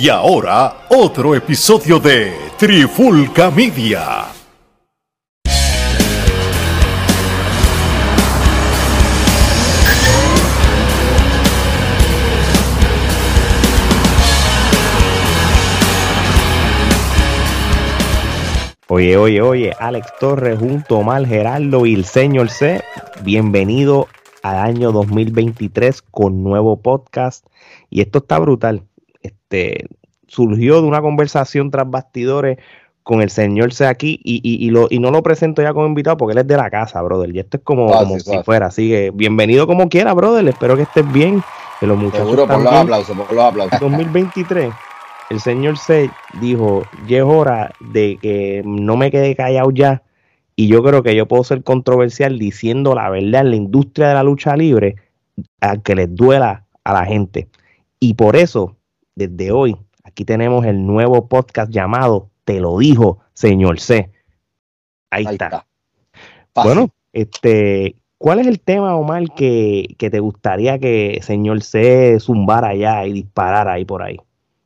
Y ahora, otro episodio de Trifulca Media. Oye, oye, oye, Alex Torres junto a Omar Geraldo y el señor C. Bienvenido al año 2023 con nuevo podcast. Y esto está brutal. Este surgió de una conversación tras bastidores con el señor C aquí y, y, y, lo, y no lo presento ya como invitado porque él es de la casa, brother. Y esto es como, Fácil, como si fuera. Así que bienvenido como quiera, brother. Espero que estés bien. Que los muchachos Seguro por los aplausos, por los aplausos. 2023, el señor C dijo, ya es hora de que no me quede callado ya. Y yo creo que yo puedo ser controversial diciendo la verdad en la industria de la lucha libre, a que les duela a la gente. Y por eso, desde hoy, aquí tenemos el nuevo podcast llamado Te lo dijo, señor C. Ahí, Ahí está. Bueno, este, ¿cuál es el tema, Omar, que, que te gustaría que señor C zumbara allá y disparara ahí por ahí?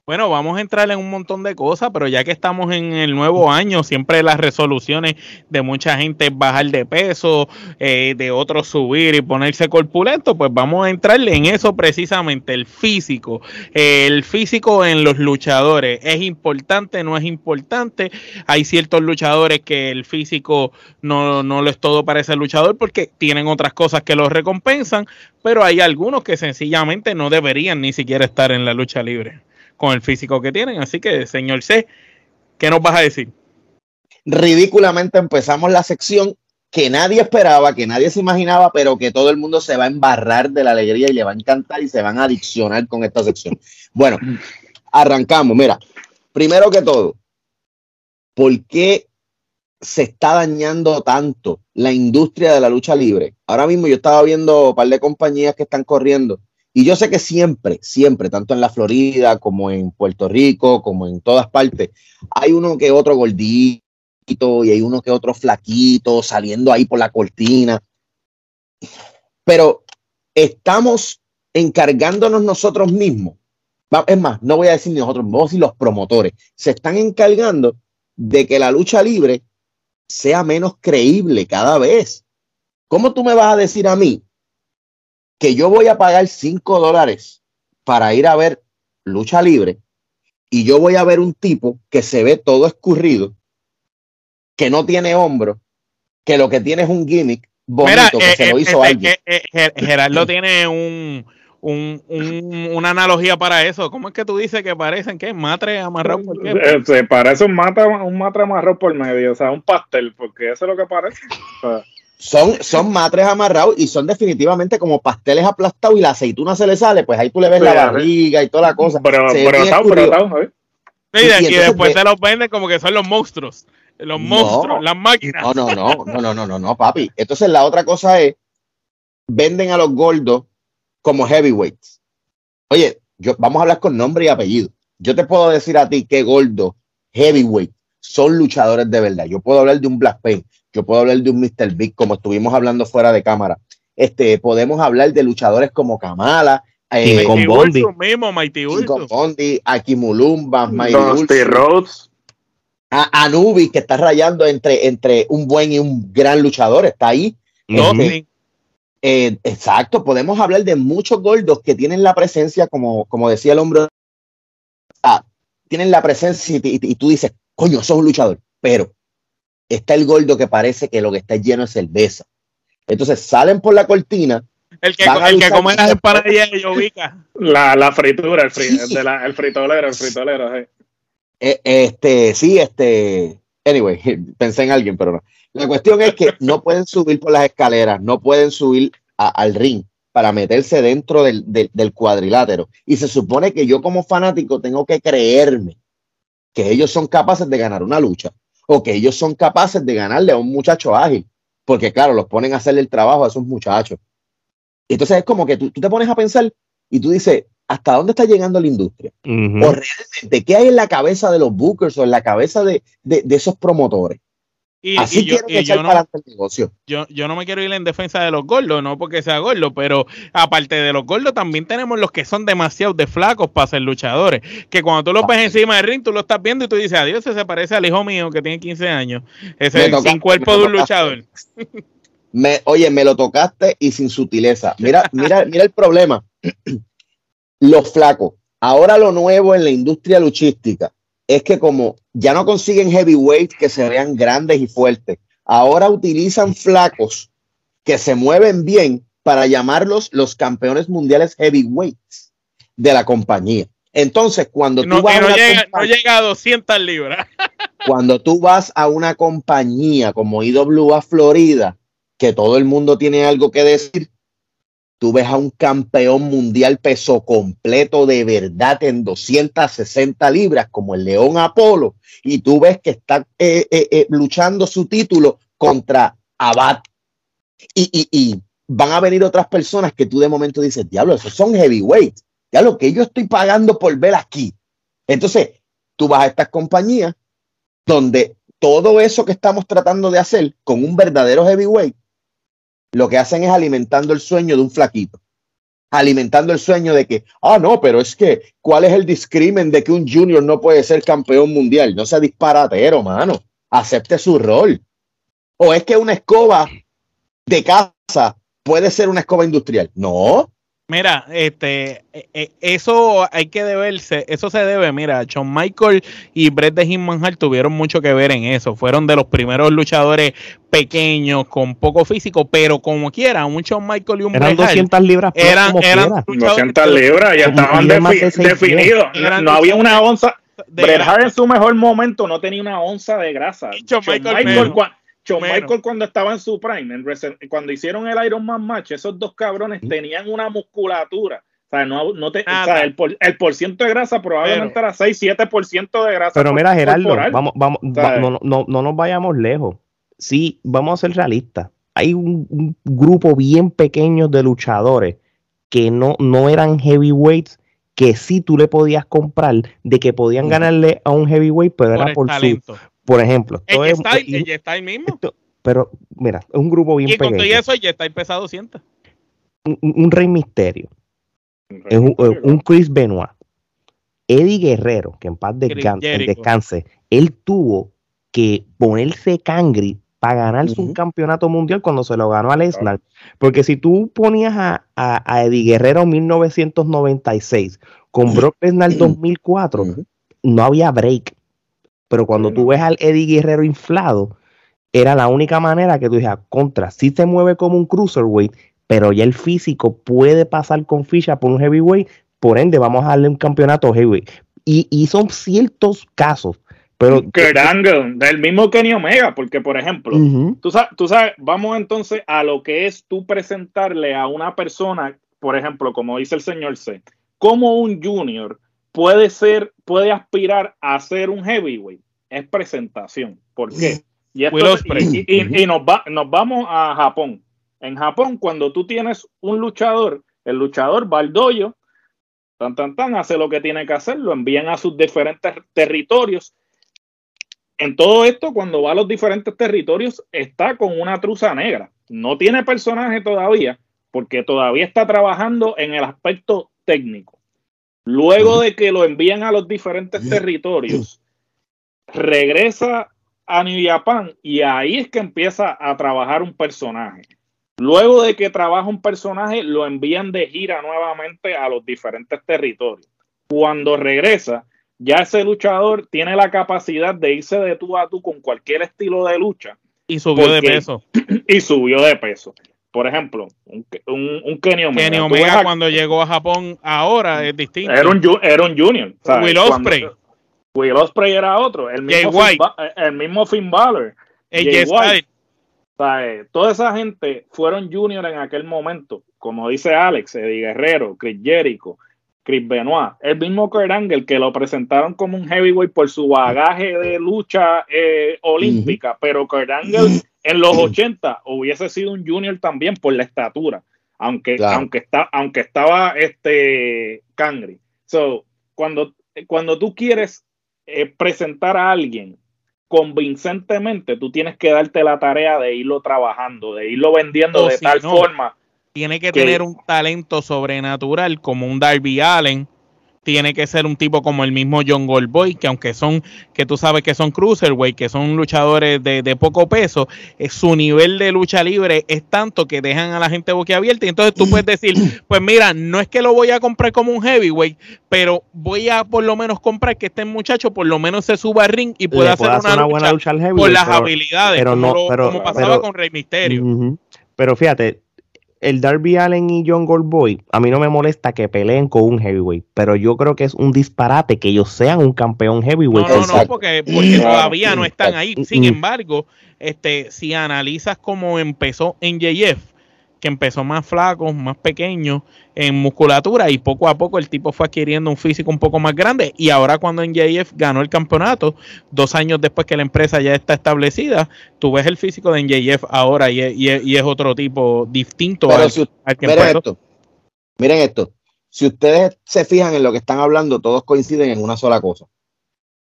Bueno, vamos a entrar en un montón de cosas, pero ya que estamos en el nuevo año, siempre las resoluciones de mucha gente es bajar de peso, eh, de otros subir y ponerse corpulento, pues vamos a entrar en eso precisamente, el físico. Eh, el físico en los luchadores, ¿es importante? ¿No es importante? Hay ciertos luchadores que el físico no, no lo es todo para ese luchador porque tienen otras cosas que los recompensan, pero hay algunos que sencillamente no deberían ni siquiera estar en la lucha libre con el físico que tienen. Así que, señor C, ¿qué nos vas a decir? Ridículamente empezamos la sección que nadie esperaba, que nadie se imaginaba, pero que todo el mundo se va a embarrar de la alegría y le va a encantar y se van a adiccionar con esta sección. Bueno, arrancamos. Mira, primero que todo, ¿por qué se está dañando tanto la industria de la lucha libre? Ahora mismo yo estaba viendo un par de compañías que están corriendo y yo sé que siempre, siempre, tanto en la Florida como en Puerto Rico, como en todas partes, hay uno que otro gordito y hay uno que otro flaquito saliendo ahí por la cortina. Pero estamos encargándonos nosotros mismos. Es más, no voy a decir nosotros, vamos a decir los promotores. Se están encargando de que la lucha libre sea menos creíble cada vez. ¿Cómo tú me vas a decir a mí que yo voy a pagar 5 dólares para ir a ver lucha libre y yo voy a ver un tipo que se ve todo escurrido, que no tiene hombro, que lo que tiene es un gimmick bonito Mira, que eh, se lo eh, hizo eh, alguien. eh, eh, Ger- Gerardo tiene un, un- un- una analogía para eso. ¿Cómo es que tú dices que parecen que matre amarrado? ¿Por qué? Eh, Se parece un mata, un matre amarrado por medio, o sea, un pastel, porque eso es lo que parece. O sea, Son, son matres amarrados y son definitivamente como pasteles aplastados y la aceituna se le sale, pues ahí tú le ves la barriga y toda la cosa. pero, Se escurrido. brotado, ¿eh? Sí, y después ve- te los venden como que son los monstruos. Los No. monstruos, las máquinas. No, no, no, no, no, no, no, no, papi. Entonces la otra cosa es, venden a los gordos como heavyweights. Oye, yo, vamos a hablar con nombre y apellido. Yo te puedo decir a ti que gordo, heavyweight, son luchadores de verdad. Yo puedo hablar de un Black Pain, yo puedo hablar de un Mr. Big, como estuvimos hablando fuera de cámara. Este, podemos hablar de luchadores como Kamala, Y eh, con Mighty Bondi. Ursus mismo, Mighty Ursus. Bondi, Akimulumba, Mighty Dusty Ursus, Rhodes. a Anubis, que está rayando entre, entre un buen y un gran luchador, está ahí. Dustin. Eh, exacto, podemos hablar de muchos gordos que tienen la presencia, como, como decía el hombre, ah, tienen la presencia y, y- y tú dices, coño, sos un luchador, pero está el gordo que parece que lo que está lleno es cerveza. Entonces salen por la cortina, El que, el que come las empanadillas de Yovica. La, la fritura, el, fri- Sí. el de la- el fritolero, el fritolero. sí. eh, este, sí, este, anyway, pensé en alguien, pero no. La cuestión es que no pueden subir por las escaleras, no pueden subir a- al ring para meterse dentro del, del- del cuadrilátero. Y se supone que yo como fanático tengo que creerme que ellos son capaces de ganar una lucha o que ellos son capaces de ganarle a un muchacho ágil, porque claro, los ponen a hacerle el trabajo a esos muchachos. Entonces es como que tú, tú te pones a pensar y tú dices, ¿hasta dónde está llegando la industria? O realmente qué hay en la cabeza de los bookers o en la cabeza de, de- de esos promotores Y, Así y yo, quieren y echar yo no, para adelante el negocio. yo, yo no me quiero ir en defensa de los gordos, no porque sea gordo, pero aparte de los gordos, también tenemos los que son demasiado de flacos para ser luchadores. Que cuando tú los ves encima del ring, tú lo estás viendo y tú dices, adiós, ese se parece al hijo mío que tiene 15 años. Ese sin cuerpo de un luchador. Me, oye, me lo tocaste y sin sutileza. Mira, mira, mira el problema. Los flacos. Ahora lo nuevo en la industria luchística es que como ya no consiguen heavyweights que se vean grandes y fuertes, ahora utilizan flacos que se mueven bien para llamarlos los campeones mundiales heavyweights de la compañía. Entonces, cuando No, tú vas a llega, no llega a 200 libras. cuando tú vas a una compañía como IWA Florida, que todo el mundo tiene algo que decir, tú ves a un campeón mundial peso completo de verdad en 260 libras como el León Apolo, y tú ves que está eh, eh, eh, luchando su título contra Abad. Y, y- y van a venir otras personas que tú de momento dices, diablo, esos son heavyweights, diablo, que yo estoy pagando por ver aquí. Entonces, tú vas a estas compañías donde todo eso que estamos tratando de hacer con un verdadero heavyweight, lo que hacen es alimentando el sueño de un flaquito. Alimentando el sueño de que, ah, no, pero es que, ¿cuál es el discrimen de que un junior no puede ser campeón mundial? No sea disparatero, mano. Acepte su rol. O es que una escoba de casa puede ser una escoba industrial. No. Mira, este, eh, eh, eso hay que deberse, eso se debe, mira, Shawn Michael y Bret de Hitman Hart tuvieron mucho que ver en eso, fueron de los primeros luchadores pequeños, con poco físico, pero como quiera, un Shawn Michael y un Eran Bret Hart 200 libras plus eran, como eran quiera. luchadores 200 libras, ya estaban defi- de definidos. No había una onza. de- Bret Hart en su mejor momento no tenía una onza de grasa. Shawn Michael Michael, cuando estaba en su prime, en cuando hicieron el Iron Man match, esos dos cabrones tenían una musculatura. O sea, no, no te, o sea, el, por, el porciento de grasa probablemente Pero- era 6-7% de grasa. Pero mira, Gerardo, corporal. vamos, vamos, no, no, no nos vayamos lejos. Sí, vamos a ser realistas. Hay un, un grupo bien pequeño de luchadores que no, no eran heavyweights, que sí tú le podías comprar, de que podían ganarle a un heavyweight, pero por era por su. Por ejemplo. Ella es- está, y- ella está ahí mismo. esto- pero mira, es un grupo bien Y con todo pequeño. eso, ella está ahí pesado 200. Un, un Rey Misterio, es un, eh, un Chris Benoit, Eddie Guerrero, que en paz Chris descan- Jericho. descanse, él tuvo que ponerse cangri para ganarse un campeonato mundial cuando se lo ganó a Lesnar. Porque si tú ponías a, a- a Eddie Guerrero 1996 con Brock Lesnar 2004, Ujú. no había break. Pero cuando tú ves al Eddie Guerrero inflado, era la única manera que tú dijeras, contra, sí se mueve como un cruiserweight, pero ya el físico puede pasar con ficha por un heavyweight, por ende vamos a darle un campeonato heavyweight. Y, y son ciertos casos, pero... Angle, del mismo Kenny Omega, porque por ejemplo. Tú sabes, tú sabes, vamos entonces a lo que es tú presentarle a una persona, por ejemplo, como dice el señor C, como un junior puede ser, puede aspirar a ser un heavyweight. Es presentación. ¿Por qué? Y, esto- y nos, va- nos vamos a Japón. En Japón, cuando tú tienes un luchador, el luchador va al dojo, tan, tan, tan, hace lo que tiene que hacer, lo envían a sus diferentes territorios en todo esto, cuando va a los diferentes territorios, está con una truza negra. No tiene personaje todavía, porque todavía está trabajando en el aspecto técnico. Luego de que lo envían a los diferentes territorios, regresa a New Japan y ahí es que empieza a trabajar un personaje. Luego de que trabaja un personaje, lo envían de gira nuevamente a los diferentes territorios. Cuando regresa, ya ese luchador tiene la capacidad de irse de tú a tú con cualquier estilo de lucha Y subió de peso. y subió de peso. Por ejemplo, un, un, un Kenny Omega. Kenny Omega a- cuando llegó a Japón ahora es distinto. era, un, era un junior. ¿sabes? Will Cuando- Ospreay. Will Ospreay era otro. El mismo, Jay Finn Ba- el mismo Finn Balor. Jay Styles. White. ¿sabes? Toda esa gente fueron junior en aquel momento. Como dice Alex, Eddie Guerrero, Chris Jericho, Chris Benoit. El mismo Kurt Angle que lo presentaron como un heavyweight por su bagaje de lucha eh, olímpica. Pero Kurt Angle en los 80 hubiese sido un junior también por la estatura. Aunque, Claro. aunque, está, aunque estaba este Cangri. So, cuando, cuando tú quieres eh, presentar a alguien convincentemente, tú tienes que darte la tarea de irlo trabajando, de irlo vendiendo O de si tal no, forma. Tiene que que- tener un talento sobrenatural como un Darby Allen. Tiene que ser un tipo como el mismo John Goldboy, que aunque son, que tú sabes que son cruiserweight, que son luchadores de, de poco peso, eh, su nivel de lucha libre es tanto que dejan a la gente boquiabierta. Y entonces tú puedes decir, pues mira, no es que lo voy a comprar como un heavyweight, pero voy a por lo menos comprar que este muchacho por lo menos se suba al ring y pueda hacer una, hacer una lucha buena lucha al por heavyweight. las pero- habilidades, pero como, no- pero- como pasaba pero- con Rey Misterio. Pero fíjate, el Darby Allen y John Goldboy, a mí no me molesta que peleen con un heavyweight, pero yo creo que es un disparate que ellos sean un campeón heavyweight. No, no, porque, porque todavía no están ahí. Sin embargo, este, si analizas cómo empezó en JF, que empezó más flaco, más pequeño en musculatura y poco a poco el tipo fue adquiriendo un físico un poco más grande y ahora cuando en JF ganó el campeonato, dos años después que la empresa ya está establecida, tú ves el físico de NJF ahora y es, y es- y es otro tipo distinto Pero al, si- al que Miren empezó. esto. Miren esto. Si ustedes se fijan en lo que están hablando, todos coinciden en una sola cosa.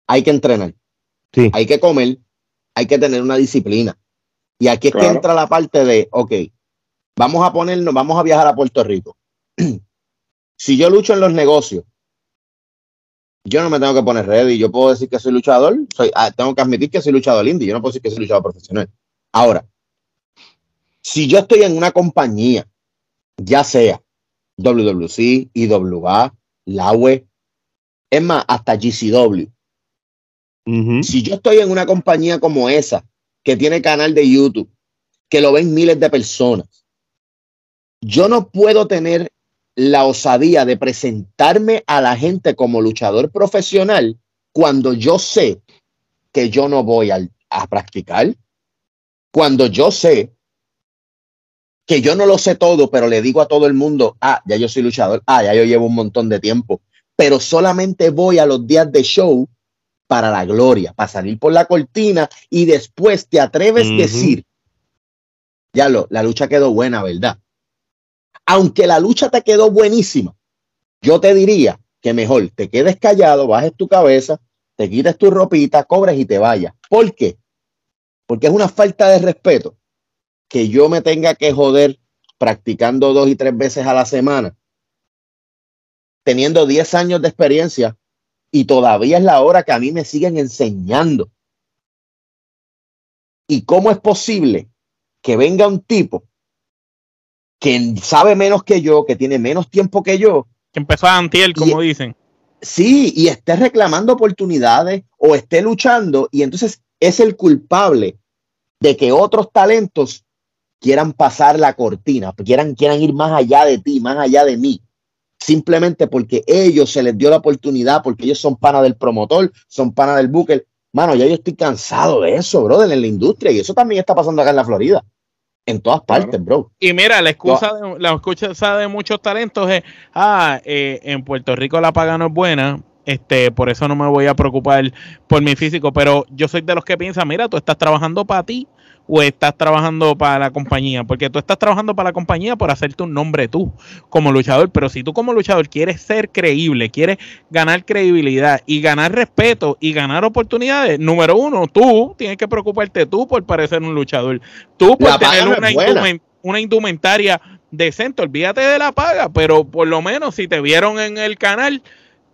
Hay que entrenar, Sí. hay que comer, hay que tener una disciplina. Y aquí es que entra la parte de, ok, vamos a ponernos, vamos a viajar a Puerto Rico. si yo lucho en los negocios, yo no me tengo que poner ready. Yo puedo decir que soy luchador, soy, ah, tengo que admitir que soy luchador indie. Yo no puedo decir que soy luchador profesional. Ahora, si yo estoy en una compañía, ya sea WWC, IWA, LAWE, es más, hasta GCW. Si yo estoy en una compañía como esa, que tiene canal de YouTube, que lo ven miles de personas, yo no puedo tener la osadía de presentarme a la gente como luchador profesional cuando yo sé que yo no voy a practicar, cuando yo sé que yo no lo sé todo, pero le digo a todo el mundo, ah, ya yo soy luchador, ah, ya yo llevo un montón de tiempo, pero solamente voy a los días de show para la gloria, para salir por la cortina y después te atreves a decir, ya lo, la lucha quedó buena, ¿verdad? Aunque la lucha te quedó buenísima, yo te diría que mejor te quedes callado, bajes tu cabeza, te quites tu ropita, cobres y te vayas. ¿Por qué? Porque es una falta de respeto que yo me tenga que joder practicando dos y tres veces a la semana, teniendo 10 años de experiencia y todavía es la hora que a mí me siguen enseñando. ¿Y cómo es posible que venga un tipo que sabe menos que yo, que tiene menos tiempo que yo, Que empezó a Antiel, como dicen. sí, y esté reclamando oportunidades o esté luchando y entonces es el culpable de que otros talentos quieran pasar la cortina, quieran, quieran ir más allá de ti, más allá de mí, simplemente porque ellos se les dio la oportunidad, porque ellos son pana del promotor, son pana del booker. Mano, ya yo estoy cansado de eso, brother, en la industria y eso también está pasando acá en la Florida, en todas Claro. partes, bro. Y mira, la excusa, de, la excusa de muchos talentos es, ah, eh, en Puerto Rico la paga no es buena, este, por eso no me voy a preocupar por mi físico, pero yo soy de los que piensan, mira, tú estás trabajando para ti o estás trabajando para la compañía, porque tú estás trabajando para la compañía por hacerte un nombre tú como luchador, pero si tú como luchador quieres ser creíble, quieres ganar credibilidad y ganar respeto y ganar oportunidades, número uno, tú tienes que preocuparte tú por parecer un luchador, tú por La tener una indumentaria decente, olvídate de la paga, pero por lo menos si te vieron en el canal,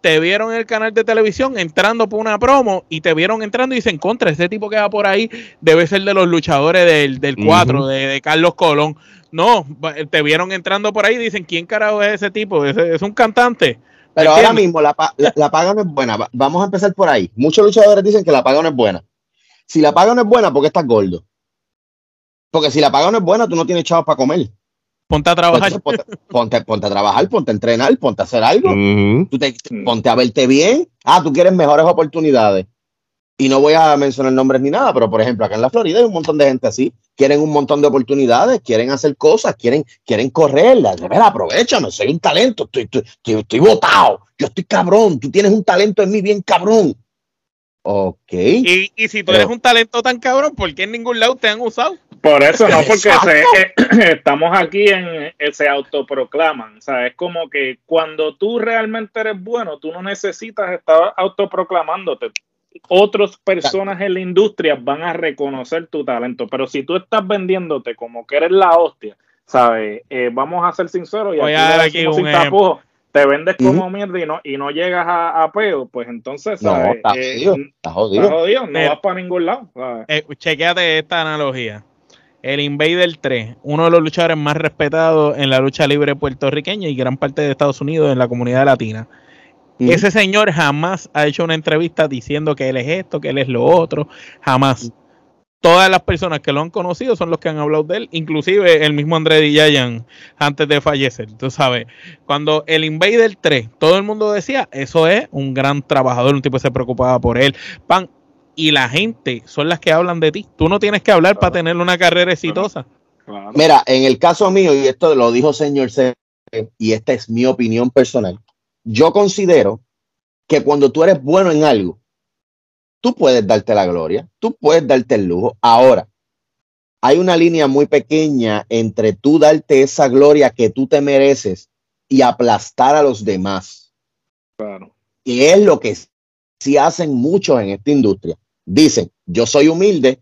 te vieron en el canal de televisión entrando por una promo y te vieron entrando y dicen, contra, ese tipo que va por ahí debe ser de los luchadores del, del 4, Ujú. de, de Carlos Colón. No, va- te vieron entrando por ahí y dicen, ¿quién carajo es ese tipo? Es un cantante. Pero ahora mismo la, la- la paga no es buena. Va- Vamos a empezar por ahí. Muchos luchadores dicen que la paga no es buena. Si la paga no es buena, ¿por qué estás gordo? Porque si la paga no es buena, tú no tienes chavos para comer. Ponte a trabajar. ponte, ponte- ponte a trabajar, ponte a entrenar, ponte a hacer algo. Ujú. Tú te- ponte a verte bien. Ah, tú quieres mejores oportunidades. Y no voy a mencionar nombres ni nada, pero por ejemplo, acá en la Florida hay un montón de gente así. Quieren un montón de oportunidades, quieren hacer cosas, quieren, quieren correr. De ver, aprovechame, soy un talento, estoy, estoy, estoy, estoy botado. Yo estoy cabrón, tú tienes un talento en mí bien cabrón. Ok. Y, y si tú Pero- eres un talento tan cabrón, ¿por qué en ningún lado te han usado? Por eso no, porque se- eh, estamos aquí en eh, se autoproclaman. O sea, es como que cuando tú realmente eres bueno, tú no necesitas estar autoproclamándote. otras personas en la industria van a reconocer tu talento. Pero si tú estás vendiéndote como que eres la hostia, ¿sabes? Eh, vamos a ser sinceros y Voy aquí a dar aquí un te vendes como Ujú. mierda y no, y no llegas a, a peo, pues entonces, No, ¿sabes? está Eh, jodido, está estás jodido. jodido, no vas para ningún lado. ¿sabes? Eh, chequéate esta analogía. El Invader 3, uno de los luchadores más respetados en la lucha libre puertorriqueña y gran parte de Estados Unidos en la comunidad latina. Ujú. Ese señor jamás ha hecho una entrevista diciendo que él es esto, que él es lo otro, jamás. Todas las personas que lo han conocido son los que han hablado de él, inclusive el mismo André Dillayan antes de fallecer. Tú sabes, cuando el Invader 3, todo el mundo decía, eso es un gran trabajador, un tipo que se preocupaba por él. Pan, y la gente son las que hablan de ti. Tú no tienes que hablar para tener una carrera exitosa. Claro. Mira, en el caso mío, y esto lo dijo señor C, y esta es mi opinión personal, yo considero que cuando tú eres bueno en algo, tú puedes darte la gloria, tú puedes darte el lujo. Ahora, hay una línea muy pequeña entre tú darte esa gloria que tú te mereces y aplastar a los demás. Claro. Y es lo que sí hacen muchos en esta industria. Dicen, yo soy humilde,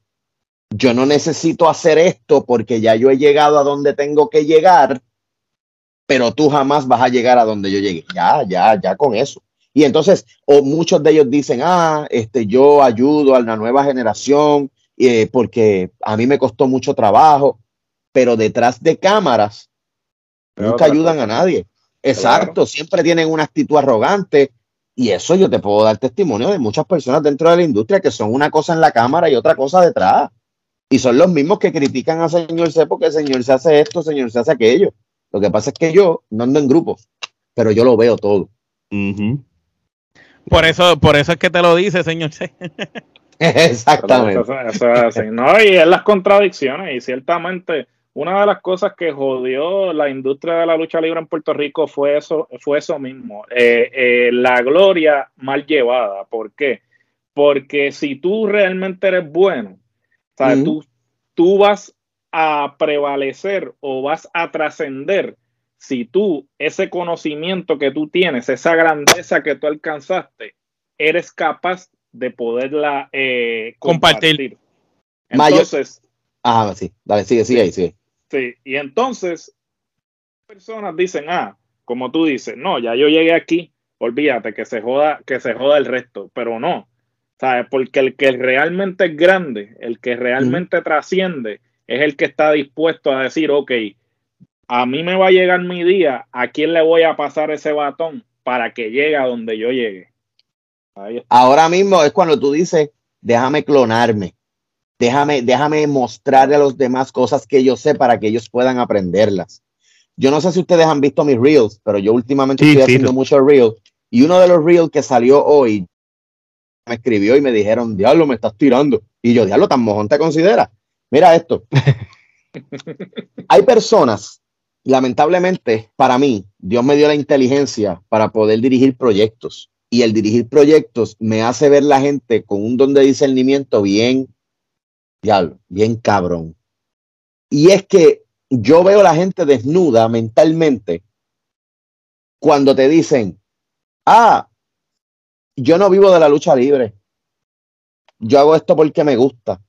yo no necesito hacer esto porque ya yo he llegado a donde tengo que llegar, pero tú jamás vas a llegar a donde yo llegué. Ya, ya, ya con eso. Y entonces, o muchos de ellos dicen, ah, este, yo ayudo a la nueva generación eh, porque a mí me costó mucho trabajo, pero detrás de cámaras nunca ayudan cosa. a nadie. Exacto, siempre tienen una actitud arrogante. Y eso yo te puedo dar testimonio de muchas personas dentro de la industria que son una cosa en la cámara y otra cosa detrás. Y son los mismos que critican al señor C porque el señor se hace esto, el señor se hace aquello. Lo que pasa es que yo no ando en grupos, pero yo lo veo todo. Por eso, por eso es que te lo dice, señor C. Exactamente. Eso, eso es así. No, y es las contradicciones. Y ciertamente, una de las cosas que jodió la industria de la lucha libre en Puerto Rico fue eso, fue eso mismo. Eh, eh, la gloria mal llevada. ¿Por qué? Porque si tú realmente eres bueno, ¿sabes? Tú, tú vas a prevalecer o vas a trascender si tú, ese conocimiento que tú tienes, esa grandeza que tú alcanzaste, eres capaz de poderla eh, Compartir. compartir. Mayor- Entonces, Ajá, sí, dale, sigue, sigue ahí, sigue. Sí, y entonces personas dicen, ah, como tú dices, no, ya yo llegué aquí, olvídate que se joda, que se joda el resto, pero no, ¿sabes? Porque el que realmente es grande, el que realmente trasciende, es el que está dispuesto a decir, ok, a mí me va a llegar mi día, ¿a quién le voy a pasar ese batón para que llegue a donde yo llegue? Ahora mismo es cuando tú dices, déjame clonarme, déjame, déjame mostrarle a los demás cosas que yo sé para que ellos puedan aprenderlas. Yo no sé si ustedes han visto mis reels, pero yo últimamente Sí, estoy sí. haciendo muchos reels y uno de los reels que salió hoy me escribió y me dijeron, diablo, me estás tirando. Y yo, diablo, tan mojón te considera. Mira esto. Hay personas, lamentablemente, para mí, Dios me dio la inteligencia para poder dirigir proyectos. Y el dirigir proyectos me hace ver la gente con un don de discernimiento bien, diablo, bien cabrón. Y es que yo veo a la gente desnuda mentalmente cuando te dicen, ah, yo no vivo de la lucha libre. Yo hago esto porque me gusta.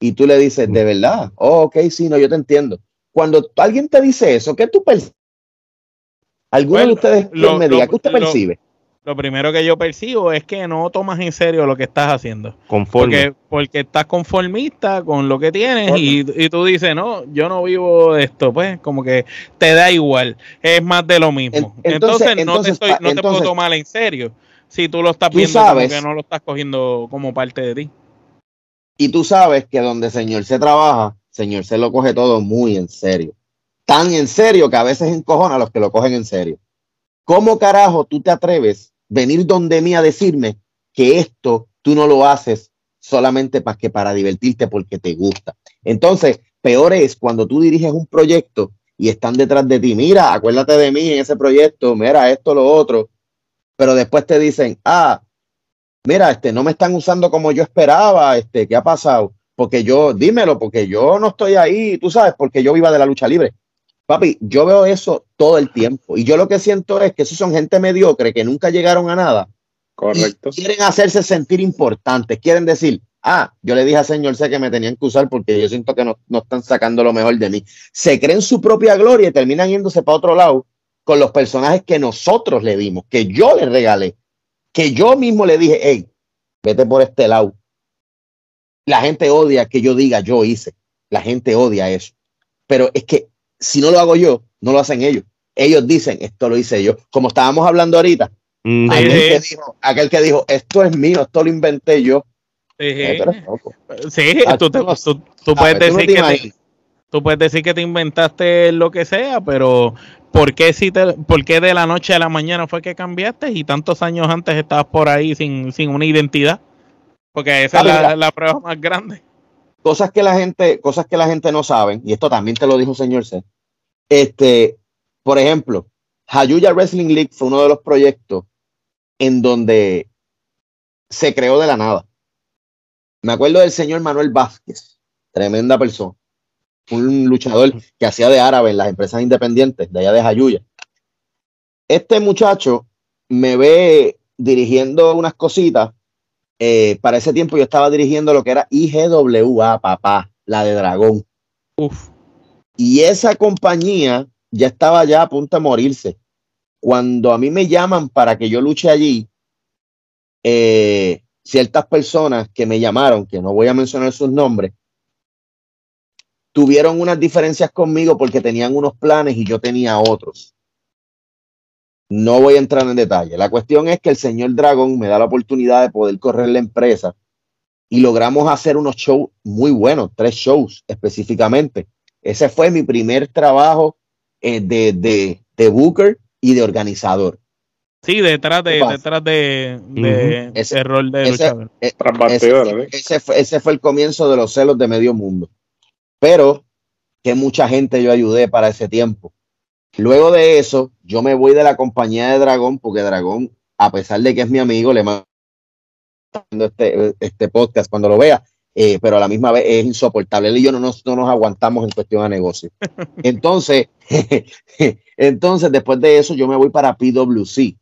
Y tú le dices, de verdad, oh, ok, sí, no, yo te entiendo. Cuando alguien te dice eso, ¿qué tú percibes? ¿Alguno Bueno, de ustedes lo- me diga, lo- ¿qué usted lo- percibe? Lo primero que yo percibo es que no tomas en serio lo que estás haciendo. Conforme. Porque, porque estás conformista con lo que tienes y, y tú dices, no, yo no vivo de esto, pues como que te da igual, es más de lo mismo. En- entonces, entonces- no, te, estoy, no te puedo tomar en serio si tú lo estás Tú viendo sabes- como que no lo estás cogiendo como parte de ti. Y tú sabes que donde Señor se trabaja, Señor se lo coge todo muy en serio. Tan en serio que a veces encojona a los que lo cogen en serio. ¿Cómo carajo tú te atreves venir donde mí a decirme que esto tú no lo haces solamente para que para divertirte porque te gusta? Entonces, peor es cuando tú diriges un proyecto y están detrás de ti. Mira, acuérdate de mí en ese proyecto, mira esto, lo otro. Pero después te dicen, ah, mira, este, no me están usando como yo esperaba, este, ¿qué ha pasado? Porque yo, dímelo, porque yo no estoy ahí, tú sabes, porque yo viva de la lucha libre. Papi, yo veo eso todo el tiempo y yo lo que siento es que esos son gente mediocre que nunca llegaron a nada, Correcto. quieren hacerse sentir importantes, quieren decir, ah, yo le dije al señor sé que me tenían que usar porque yo siento que no, no están sacando lo mejor de mí. Se creen su propia gloria y terminan yéndose para otro lado con los personajes que nosotros le dimos, que yo le regalé, que yo mismo le dije, hey, vete por este lado. La gente odia que yo diga yo hice. La gente odia eso. Pero es que si no lo hago yo, no lo hacen ellos. Ellos dicen, esto lo hice yo. Como estábamos hablando ahorita, Mm, aquel, que dijo, aquel que dijo, esto es mío, esto lo inventé yo. Sí, Eh, tú. Sí, Ah, te- puedes ver, tú no decir te que te, imaginas. tú puedes decir que te inventaste lo que sea, pero ¿por qué, si te, ¿por qué de la noche a la mañana fue que cambiaste y tantos años antes estabas por ahí sin, sin una identidad? Porque esa Ah, es la prueba más grande. Cosas que la gente, cosas que la gente no saben, y esto también te lo dijo señor C. Este, por ejemplo, Hayuya Wrestling League fue uno de los proyectos en donde se creó de la nada. Me acuerdo del señor Manuel Vázquez, tremenda persona, un luchador que hacía de árabe en las empresas independientes de allá de Hayuya. Este muchacho me ve dirigiendo unas cositas eh, para ese tiempo yo estaba dirigiendo lo que era IGWA, papá, la de Dragón. Uf. Y esa compañía ya estaba ya a punto de morirse. Cuando a mí me llaman para que yo luche allí, eh, ciertas personas que me llamaron, que no voy a mencionar sus nombres, tuvieron unas diferencias conmigo porque tenían unos planes y yo tenía otros. No voy a entrar en detalle. La cuestión es que el señor Dragón me da la oportunidad de poder correr la empresa y logramos hacer unos shows muy buenos, tres shows específicamente. Ese fue mi primer trabajo eh, de, de, de Booker y de organizador. Sí, detrás de, detrás de, de. Ese- de rol de ese- luchador. Eh, ese, ¿eh? ese fue, ese fue el comienzo de los celos de medio mundo. Pero que mucha gente yo ayudé para ese tiempo. Luego de eso, yo me voy de la compañía de Dragón, porque Dragón, a pesar de que es mi amigo, le mando este, este podcast cuando lo vea, eh, pero a la misma vez es insoportable. Él y yo no nos, no nos aguantamos en cuestión de negocio. Entonces, entonces, después de eso, yo me voy para PWC.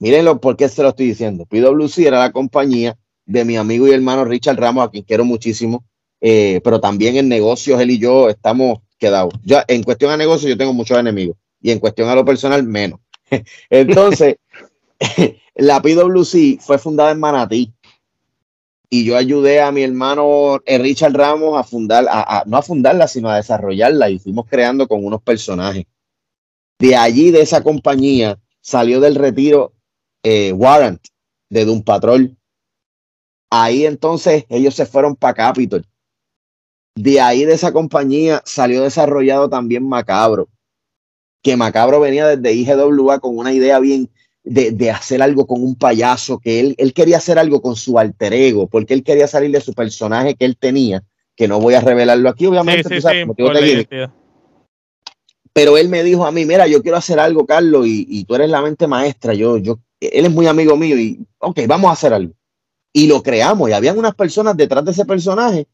Mírenlo, ¿por qué se lo estoy diciendo? PWC era la compañía de mi amigo y hermano Richard Ramos, a quien quiero muchísimo, eh, pero también en negocios él y yo estamos quedados. Ya en cuestión a negocios yo tengo muchos enemigos y en cuestión a lo personal menos. Entonces, la PWC fue fundada en Manatí y yo ayudé a mi hermano eh, Richard Ramos a fundar, a- no a fundarla, sino a desarrollarla y fuimos creando con unos personajes. De allí, de esa compañía, salió del retiro eh, Warrant de Doom Patrol. Ahí entonces ellos se fueron para Capitol. De ahí de esa compañía salió desarrollado también Macabro, que Macabro venía desde IGWA con una idea bien de, de hacer algo con un payaso, que él, él quería hacer algo con su alter ego, porque él quería salir de su personaje que él tenía, que no voy a revelarlo aquí, obviamente, Sí, sí, sabes, sí, pero él me dijo a mí, mira, yo quiero hacer algo, Carlos, y, y tú eres la mente maestra, yo, yo, él es muy amigo mío y, ok, vamos a hacer algo. Y lo creamos, y habían unas personas detrás de ese personaje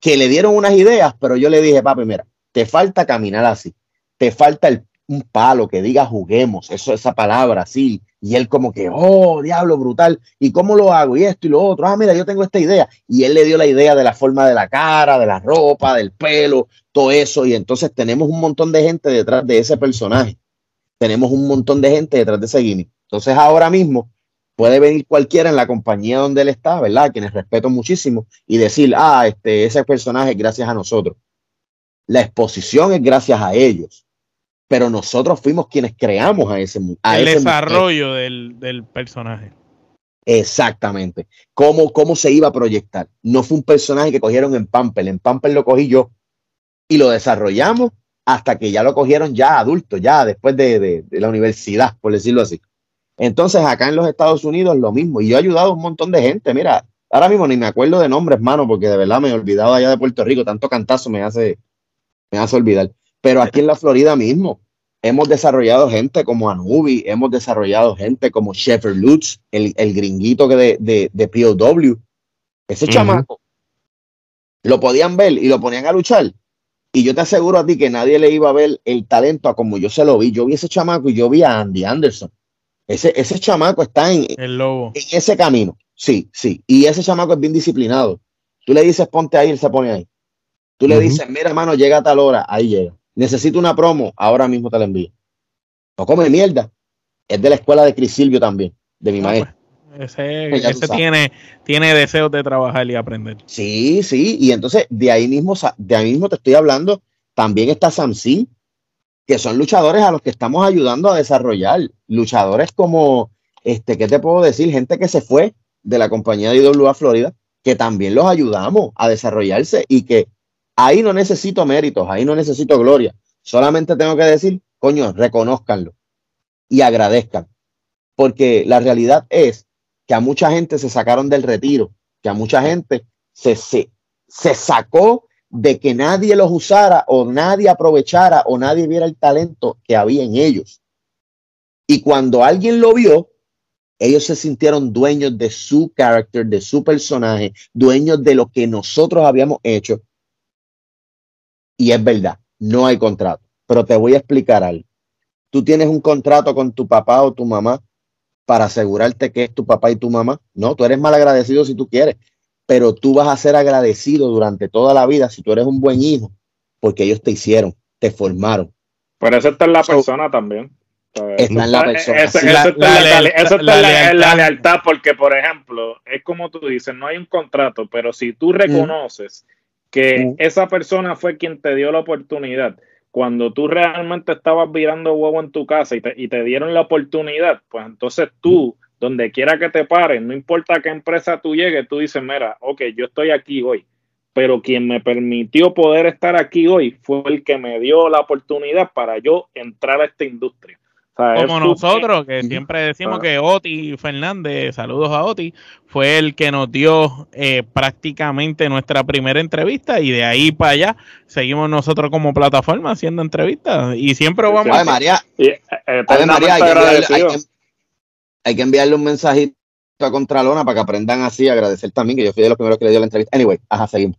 que le dieron unas ideas, pero yo le dije, papi, mira, te falta caminar así, te falta el, un palo que diga juguemos, eso, esa palabra así. Y él como que, oh, diablo, brutal. ¿Y cómo lo hago? Y esto y lo otro. Ah, mira, yo tengo esta idea. Y él le dio la idea de la forma de la cara, de la ropa, del pelo, todo eso. Y entonces tenemos un montón de gente detrás de ese personaje. Tenemos un montón de gente detrás de ese gimmick. Entonces ahora mismo puede venir cualquiera en la compañía donde él está, ¿verdad? Quienes respeto muchísimo y decir, ah, este, ese personaje es gracias a nosotros. La exposición es gracias a ellos. Pero nosotros fuimos quienes creamos a ese a El ese desarrollo del, del personaje. Exactamente. ¿Cómo, ¿Cómo se iba a proyectar? No fue un personaje que cogieron en Pamper. En Pamper lo cogí yo y lo desarrollamos hasta que ya lo cogieron ya adulto, ya después de, de- de la universidad, por decirlo así. Entonces, acá en los Estados Unidos lo mismo. Y yo he ayudado a un montón de gente. Mira, ahora mismo ni me acuerdo de nombres, mano, porque de verdad me he olvidado allá de Puerto Rico. Tanto cantazo me hace, me hace olvidar. Pero aquí en la Florida mismo hemos desarrollado gente como Anubi, hemos desarrollado gente como Sheffer Lutz, el, el gringuito que de, de, de POW. Ese Ujú. chamaco lo podían ver y lo ponían a luchar. Y yo te aseguro a ti que nadie le iba a ver el talento a como yo se lo vi. Yo vi ese chamaco y yo vi a Andy Anderson. Ese, ese chamaco está en, El lobo. en ese camino. Sí, sí. Y ese chamaco es bien disciplinado. Tú le dices, ponte ahí, él se pone ahí. Tú le dices, mira, hermano, llega a tal hora, ahí llega. Necesito una promo, ahora mismo te la envío. No come mierda. Es de la escuela de Cris Silvio también, de mi Ah, maestro. Ese, Pues ese sabes. tiene, tiene deseos de trabajar y aprender. Sí, sí. Y entonces, de ahí mismo, sa- de ahí mismo te estoy hablando. También está Samsin, que son luchadores a los que estamos ayudando a desarrollar. Luchadores como, este, ¿qué te puedo decir? Gente que se fue de la compañía de IWA Florida, que también los ayudamos a desarrollarse y que ahí no necesito méritos, ahí no necesito gloria. Solamente tengo que decir, coño, reconózcanlo y agradezcan. Porque la realidad es que a mucha gente se sacaron del retiro, que a mucha gente se, se, se sacó de que nadie los usara o nadie aprovechara o nadie viera el talento que había en ellos. Y cuando alguien lo vio, ellos se sintieron dueños de su carácter, de su personaje, dueños de lo que nosotros habíamos hecho. Y es verdad, no hay contrato. Pero te voy a explicar algo. Tú tienes un contrato con tu papá o tu mamá para asegurarte que es tu papá y tu mamá. No, tú eres mal agradecido si tú quieres, pero tú vas a ser agradecido durante toda la vida si tú eres un buen hijo, porque ellos te hicieron, te formaron. Pero eso está en la So- persona también. Está en la persona. Eso, eso la- está en la lealtad- eso está la en la- en la lealtad. lealtad, porque, por ejemplo, es como tú dices, no hay un contrato, pero si tú reconoces que Mm. esa persona fue quien te dio la oportunidad, cuando tú realmente estabas virando huevo en tu casa y te, y te dieron la oportunidad, pues entonces tú, donde quiera que te pares, no importa a qué empresa tú llegues, tú dices, mira, ok, yo estoy aquí hoy, pero quien me permitió poder estar aquí hoy fue el que me dio la oportunidad para yo entrar a esta industria. O sea, Como nosotros, que siempre decimos que Oti Fernández, saludos a Oti, fue el que nos dio eh, prácticamente nuestra primera entrevista y de ahí para allá seguimos nosotros como plataforma haciendo entrevistas y siempre Sí, vamos sí. Ave María, Y, eh, eternamente María, hay que, enviarle, hay agradecido. que- hay que enviarle un mensajito a Contralona para que aprendan así, agradecer también, que yo fui de los primeros que le dio la entrevista. Anyway, ajá, seguimos.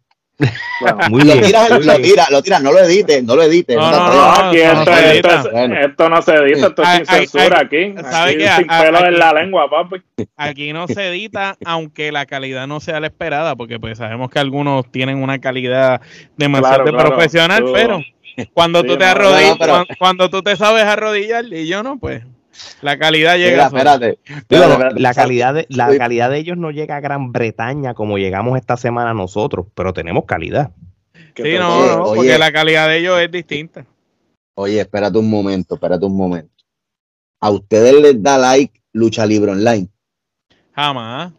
Bueno, Muy Lo bien. tiras, muy lo bien. tiras, lo tiras, no lo edites, no lo edites. No, aquí no, esto, no se esto, edita. Bueno. esto no se edita, esto es sin censura ay, aquí. ¿sabe Aquí sin A- pelos aquí- en la lengua, papi. Aquí no se edita, aunque la calidad no sea la esperada, porque pues sabemos que algunos tienen una calidad demasiado Claro, de claro. profesional, Tú- pero cuando Sí, tú te arrodillas, no, pero- cuan- cuando, tú te sabes arrodillar y yo no, pues la calidad llega. espérate. Espérate, espérate. la calidad de la calidad de ellos no llega a Gran Bretaña como llegamos esta semana nosotros, pero tenemos calidad. Sí, no, Oye, no, oye. porque la calidad de ellos es distinta. Oye, espérate un momento, espérate un momento. ¿A ustedes les da like Lucha Libre Online? Jamás.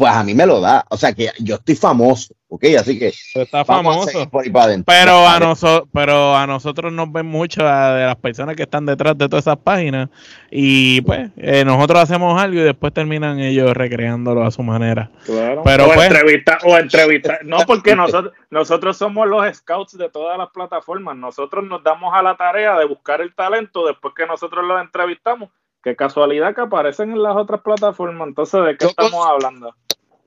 Pues a mí me lo da. O sea que yo estoy famoso, ¿ok? Así que Pero está famoso. seguir por ahí para adentro. Pero a, noso- pero a nosotros nos ven mucho a- de las personas que están detrás de todas esas páginas y pues eh, nosotros hacemos algo y después terminan ellos recreándolo a su manera. Claro. Pero o pues- entrevista, o entrevista. No, porque nosotros, nosotros somos los scouts de todas las plataformas. Nosotros nos damos a la tarea de buscar el talento después que nosotros los entrevistamos. Qué casualidad que aparecen en las otras plataformas. Entonces, ¿de qué Yo estamos hablando?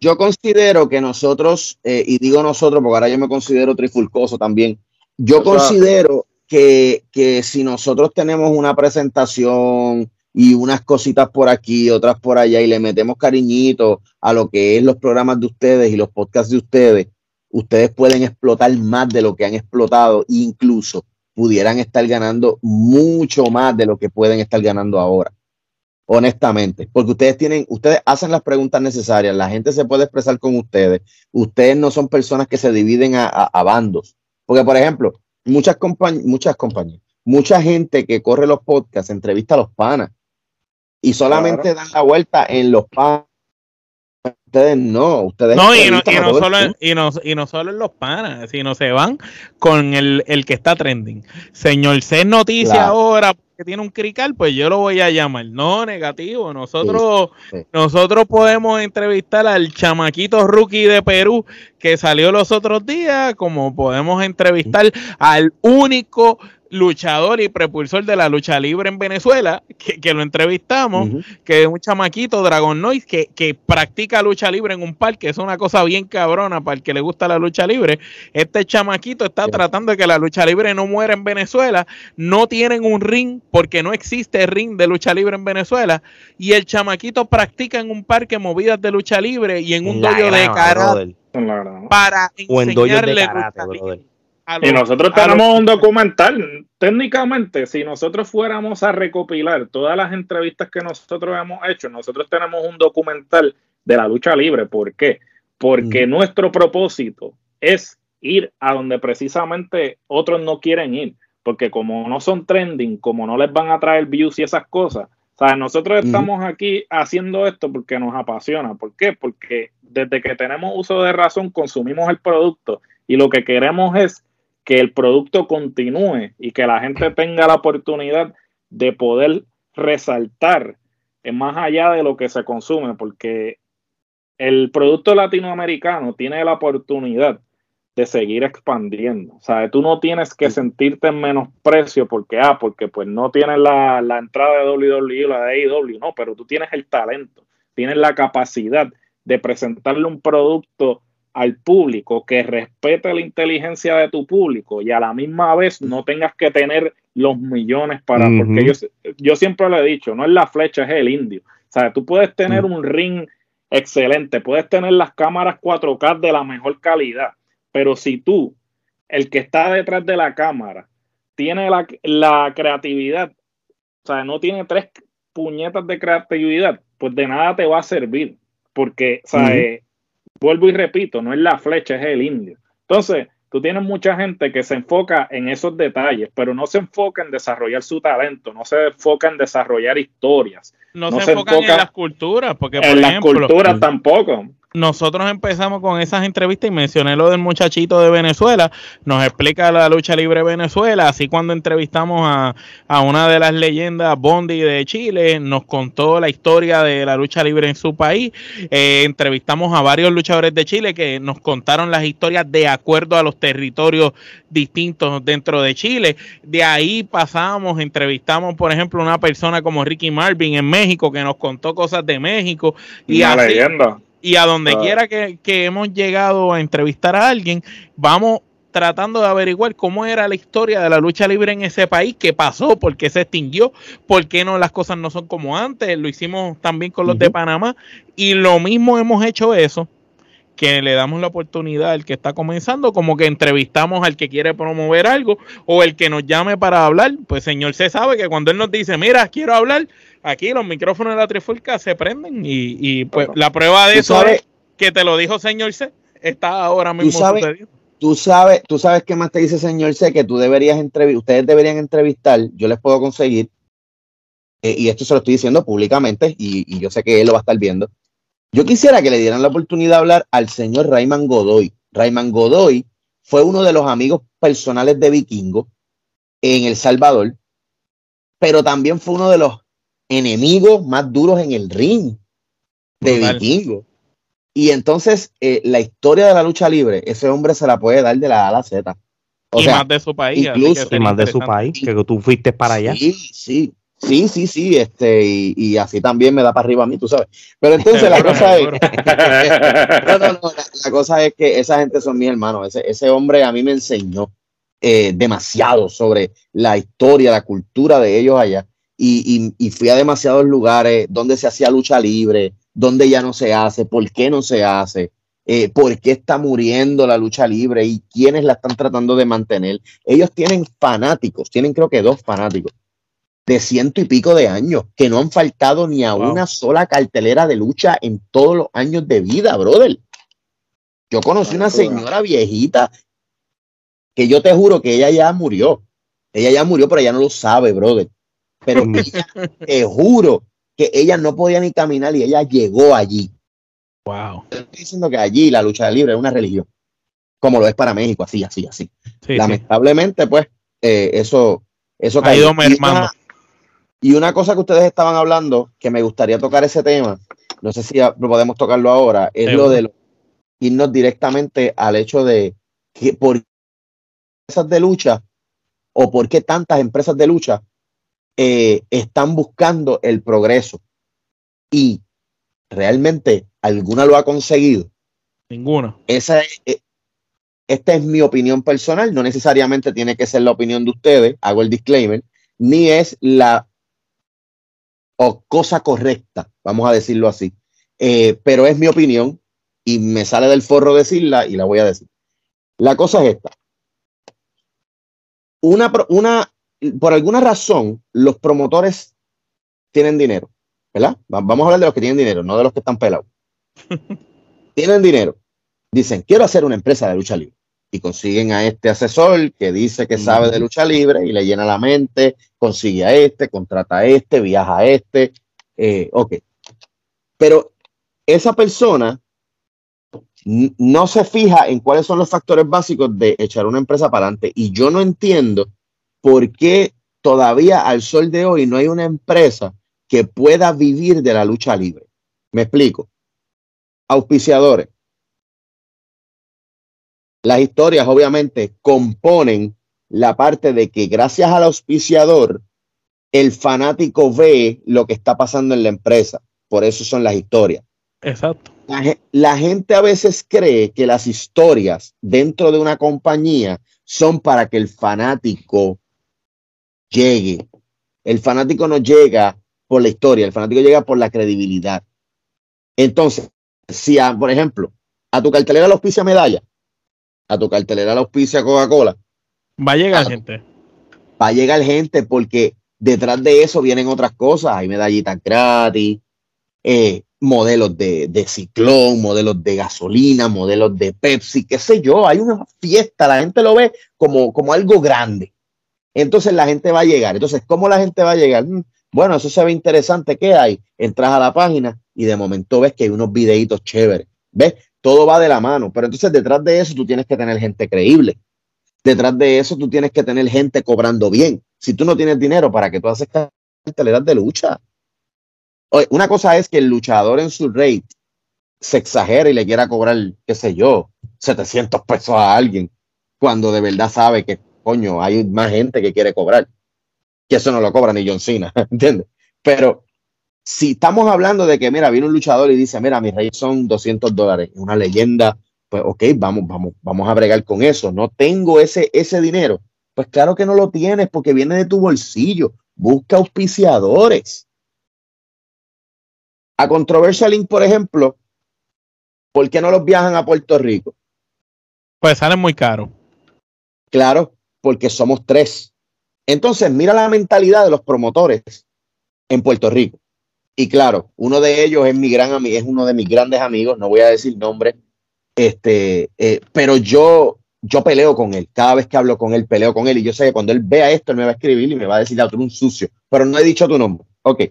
Yo considero que nosotros, eh, y digo nosotros porque ahora yo me considero trifulcoso también, yo O sea- considero que, que si nosotros tenemos una presentación y unas cositas por aquí, otras por allá, y le metemos cariñito a lo que es los programas de ustedes y los podcasts de ustedes, ustedes pueden explotar más de lo que han explotado, e incluso pudieran estar ganando mucho más de lo que pueden estar ganando ahora honestamente, porque ustedes tienen, ustedes hacen las preguntas necesarias, la gente se puede expresar con ustedes, ustedes no son personas que se dividen a, a- a bandos, porque por ejemplo, muchas compañías, muchas compañías, mucha gente que corre los podcasts entrevista a los panas y solamente dan la vuelta en los panas. Ustedes no, ustedes No, y no, y no solo, mundo. y, no, y no solo en los panas, sino se van con el, el que está trending. Señor C Noticia Claro. ahora que tiene un crical, pues yo lo voy a llamar. No, negativo. Nosotros, Sí, sí. nosotros podemos entrevistar al chamaquito rookie de Perú que salió los otros días, como podemos entrevistar al único luchador y prepulsor de la lucha libre en Venezuela, que, lo entrevistamos, que es un chamaquito, Dragon Noise, que, que, practica lucha libre en un parque, es una cosa bien cabrona para el que le gusta la lucha libre. Este chamaquito está tratando de que la lucha libre no muera en Venezuela, no tienen un ring porque no existe ring de lucha libre en Venezuela, y el chamaquito practica en un parque movidas de lucha libre y en un dojo de karate para enseñarle y nosotros tenemos un documental. Técnicamente, si nosotros fuéramos a recopilar todas las entrevistas que nosotros hemos hecho, nosotros tenemos un documental de la lucha libre. ¿Por qué? Porque nuestro propósito es ir a donde precisamente otros no quieren ir. Porque como no son trending, como no les van a traer views y esas cosas, sea, nosotros estamos aquí haciendo esto porque nos apasiona. ¿Por qué? Porque desde que tenemos uso de razón consumimos el producto y lo que queremos es que el producto continúe y que la gente tenga la oportunidad de poder resaltar más allá de lo que se consume, porque el producto latinoamericano tiene la oportunidad de seguir expandiendo. O sea, tú no tienes que sentirte en menosprecio porque, ah, porque pues no tienes la, la entrada de WWE o la de AEW, no, pero tú tienes el talento, tienes la capacidad de presentarle un producto al público que respete la inteligencia de tu público y a la misma vez no tengas que tener los millones para, porque yo, yo siempre le he dicho, no es la flecha, es el indio. O sea, tú puedes tener un ring excelente, puedes tener las cámaras 4K de la mejor calidad, pero si tú, el que está detrás de la cámara, tiene la, creatividad, o sea, no tiene tres puñetas de creatividad, pues de nada te va a servir, porque, o sea, vuelvo y repito, no es la flecha, es el indio. Entonces, tú tienes mucha gente que se enfoca en esos detalles, pero no se enfoca en desarrollar su talento, no se enfoca en desarrollar historias. No, se, enfocan en las culturas, porque por en ejemplo, las culturas tampoco nosotros empezamos con esas entrevistas y mencioné lo del muchachito de Venezuela, nos explica la lucha libre Venezuela, así cuando entrevistamos a, una de las leyendas Bondi de Chile, nos contó la historia de la lucha libre en su país, eh, entrevistamos a varios luchadores de Chile que nos contaron las historias de acuerdo a los territorios distintos dentro de Chile, de ahí pasamos, entrevistamos por ejemplo una persona como Ricky Marvin en México que nos contó cosas de México. Y una leyenda y a donde ah. quiera que, hemos llegado a entrevistar a alguien, vamos tratando de averiguar cómo era la historia de la lucha libre en ese país, qué pasó, por qué se extinguió, por qué no las cosas no son como antes. Lo hicimos también con los de Panamá y lo mismo hemos hecho eso, que le damos la oportunidad al que está comenzando, como que entrevistamos al que quiere promover algo o el que nos llame para hablar. Pues señor se sabe que cuando él nos dice, mira, quiero hablar, aquí los micrófonos de la trifulca se prenden y, pues la prueba de eso es que te lo dijo señor C, está ahora mismo ¿tú sabes, sucediendo. Tú sabes, tú sabes qué más te dice señor C, que tú deberías entrevistar, ustedes deberían entrevistar, yo les puedo conseguir, eh, y esto se lo estoy diciendo públicamente, y, yo sé que él lo va a estar viendo. Yo quisiera que le dieran la oportunidad de hablar al señor Rayman Godoy. Rayman Godoy fue uno de los amigos personales de Vikingo en El Salvador, pero también fue uno de los enemigos más duros en el ring de Vikingo. Y entonces, eh, la historia de la lucha libre, ese hombre se la puede dar de la A a la Z. O y más de su país. Incluso, y más de su país, que tú fuiste para allá. Sí, sí, sí, sí, sí, este, y, así también me da para arriba a mí, tú sabes. Pero entonces la cosa es, la, cosa es que esa gente son mis hermanos. Ese, ese hombre a mí me enseñó eh, demasiado sobre la historia, la cultura de ellos allá y, fui a demasiados lugares donde se hacía lucha libre, donde ya no se hace, por qué no se hace, eh, por qué está muriendo la lucha libre y quiénes la están tratando de mantener. Ellos tienen fanáticos, tienen creo que dos fanáticos de ciento y pico de años que no han faltado ni a una sola cartelera de lucha en todos los años de vida, brother. Yo conocí una señora viejita que yo te juro que ella ya murió. Ella ya murió, pero ella no lo sabe, brother pero te juro que ella no podía ni caminar y ella llegó allí. Wow. Estoy diciendo que allí la lucha libre es una religión, como lo es para México, así, así, así. Lamentablemente, pues, eh, eso, eso ha ido Y una cosa que ustedes estaban hablando, que me gustaría tocar ese tema, no sé si lo podemos tocarlo ahora, es lo de irnos directamente al hecho de que por esas de lucha o por qué tantas empresas de lucha eh, están buscando el progreso. Y realmente alguna lo ha conseguido. Ninguna. Esa es, eh, esta es mi opinión personal, no necesariamente tiene que ser la opinión de ustedes, hago el disclaimer, ni es la o cosa correcta, vamos a decirlo así. Eh, pero es mi opinión y me sale del forro decirla y la voy a decir. La cosa es esta. Una, una, por alguna razón, los promotores tienen dinero, ¿verdad? Vamos a hablar de los que tienen dinero, no de los que están pelados. tienen dinero. Dicen, quiero hacer una empresa de lucha libre. Y consiguen a este asesor que dice que sabe de lucha libre y le llena la mente, consigue a este, contrata a este, viaja a este. Eh, ok. Pero esa persona no se fija en cuáles son los factores básicos de echar una empresa para adelante. Y yo no entiendo por qué todavía al sol de hoy no hay una empresa que pueda vivir de la lucha libre. Me explico. Auspiciadores. Las historias obviamente componen la parte de que gracias al auspiciador, el fanático ve lo que está pasando en la empresa. Por eso son las historias. Exacto. La, gente a veces cree que las historias dentro de una compañía son para que el fanático llegue. El fanático no llega por la historia, el fanático llega por la credibilidad. Entonces, si por ejemplo, a tu cartelera la auspicia medalla, a tu cartelera la auspicia Coca-Cola. Va a llegar gente. Va a llegar gente porque detrás de eso vienen otras cosas. Hay medallitas gratis, eh, modelos de, de, ciclón, modelos de gasolina, modelos de Pepsi, qué sé yo, hay una fiesta, la gente lo ve como, como algo grande. Entonces la gente va a llegar. Entonces, ¿cómo la gente va a llegar? Mm, bueno, eso se ve interesante. ¿Qué hay? Entras a la página y de momento ves que hay unos videitos chéveres. ¿Ves? Todo va de la mano. Pero entonces detrás de eso tú tienes que tener gente creíble. Detrás de eso tú tienes que tener gente cobrando bien. Si tú no tienes dinero para que tú haces carteleras de lucha, una cosa es que el luchador en su rate se exagera y le quiera cobrar, qué sé yo, 700 pesos a alguien, cuando de verdad sabe que, coño, hay más gente que quiere cobrar. Que eso no lo cobra ni John Cena, ¿entiendes? Pero si estamos hablando de que, mira, viene un luchador y dice, mira, mi rey son 200 dólares, una leyenda, pues ok, vamos, vamos, vamos a bregar con eso. No tengo ese, ese dinero. Pues claro que no lo tienes porque viene de tu bolsillo. Busca auspiciadores. A Controversial Link, por ejemplo, ¿por qué no los viajan a Puerto Rico? Pues salen muy caro. Claro, porque somos tres. Entonces, mira la mentalidad de los promotores en Puerto Rico. Y claro, uno de ellos es mi gran amigo, es uno de mis grandes amigos, no voy a decir nombre, este, eh, pero yo, yo peleo con él. Cada vez que hablo con él, peleo con él. Y yo sé que cuando él vea esto, él me va a escribir y me va a decir, otro un sucio. Pero no he dicho tu nombre. Ok.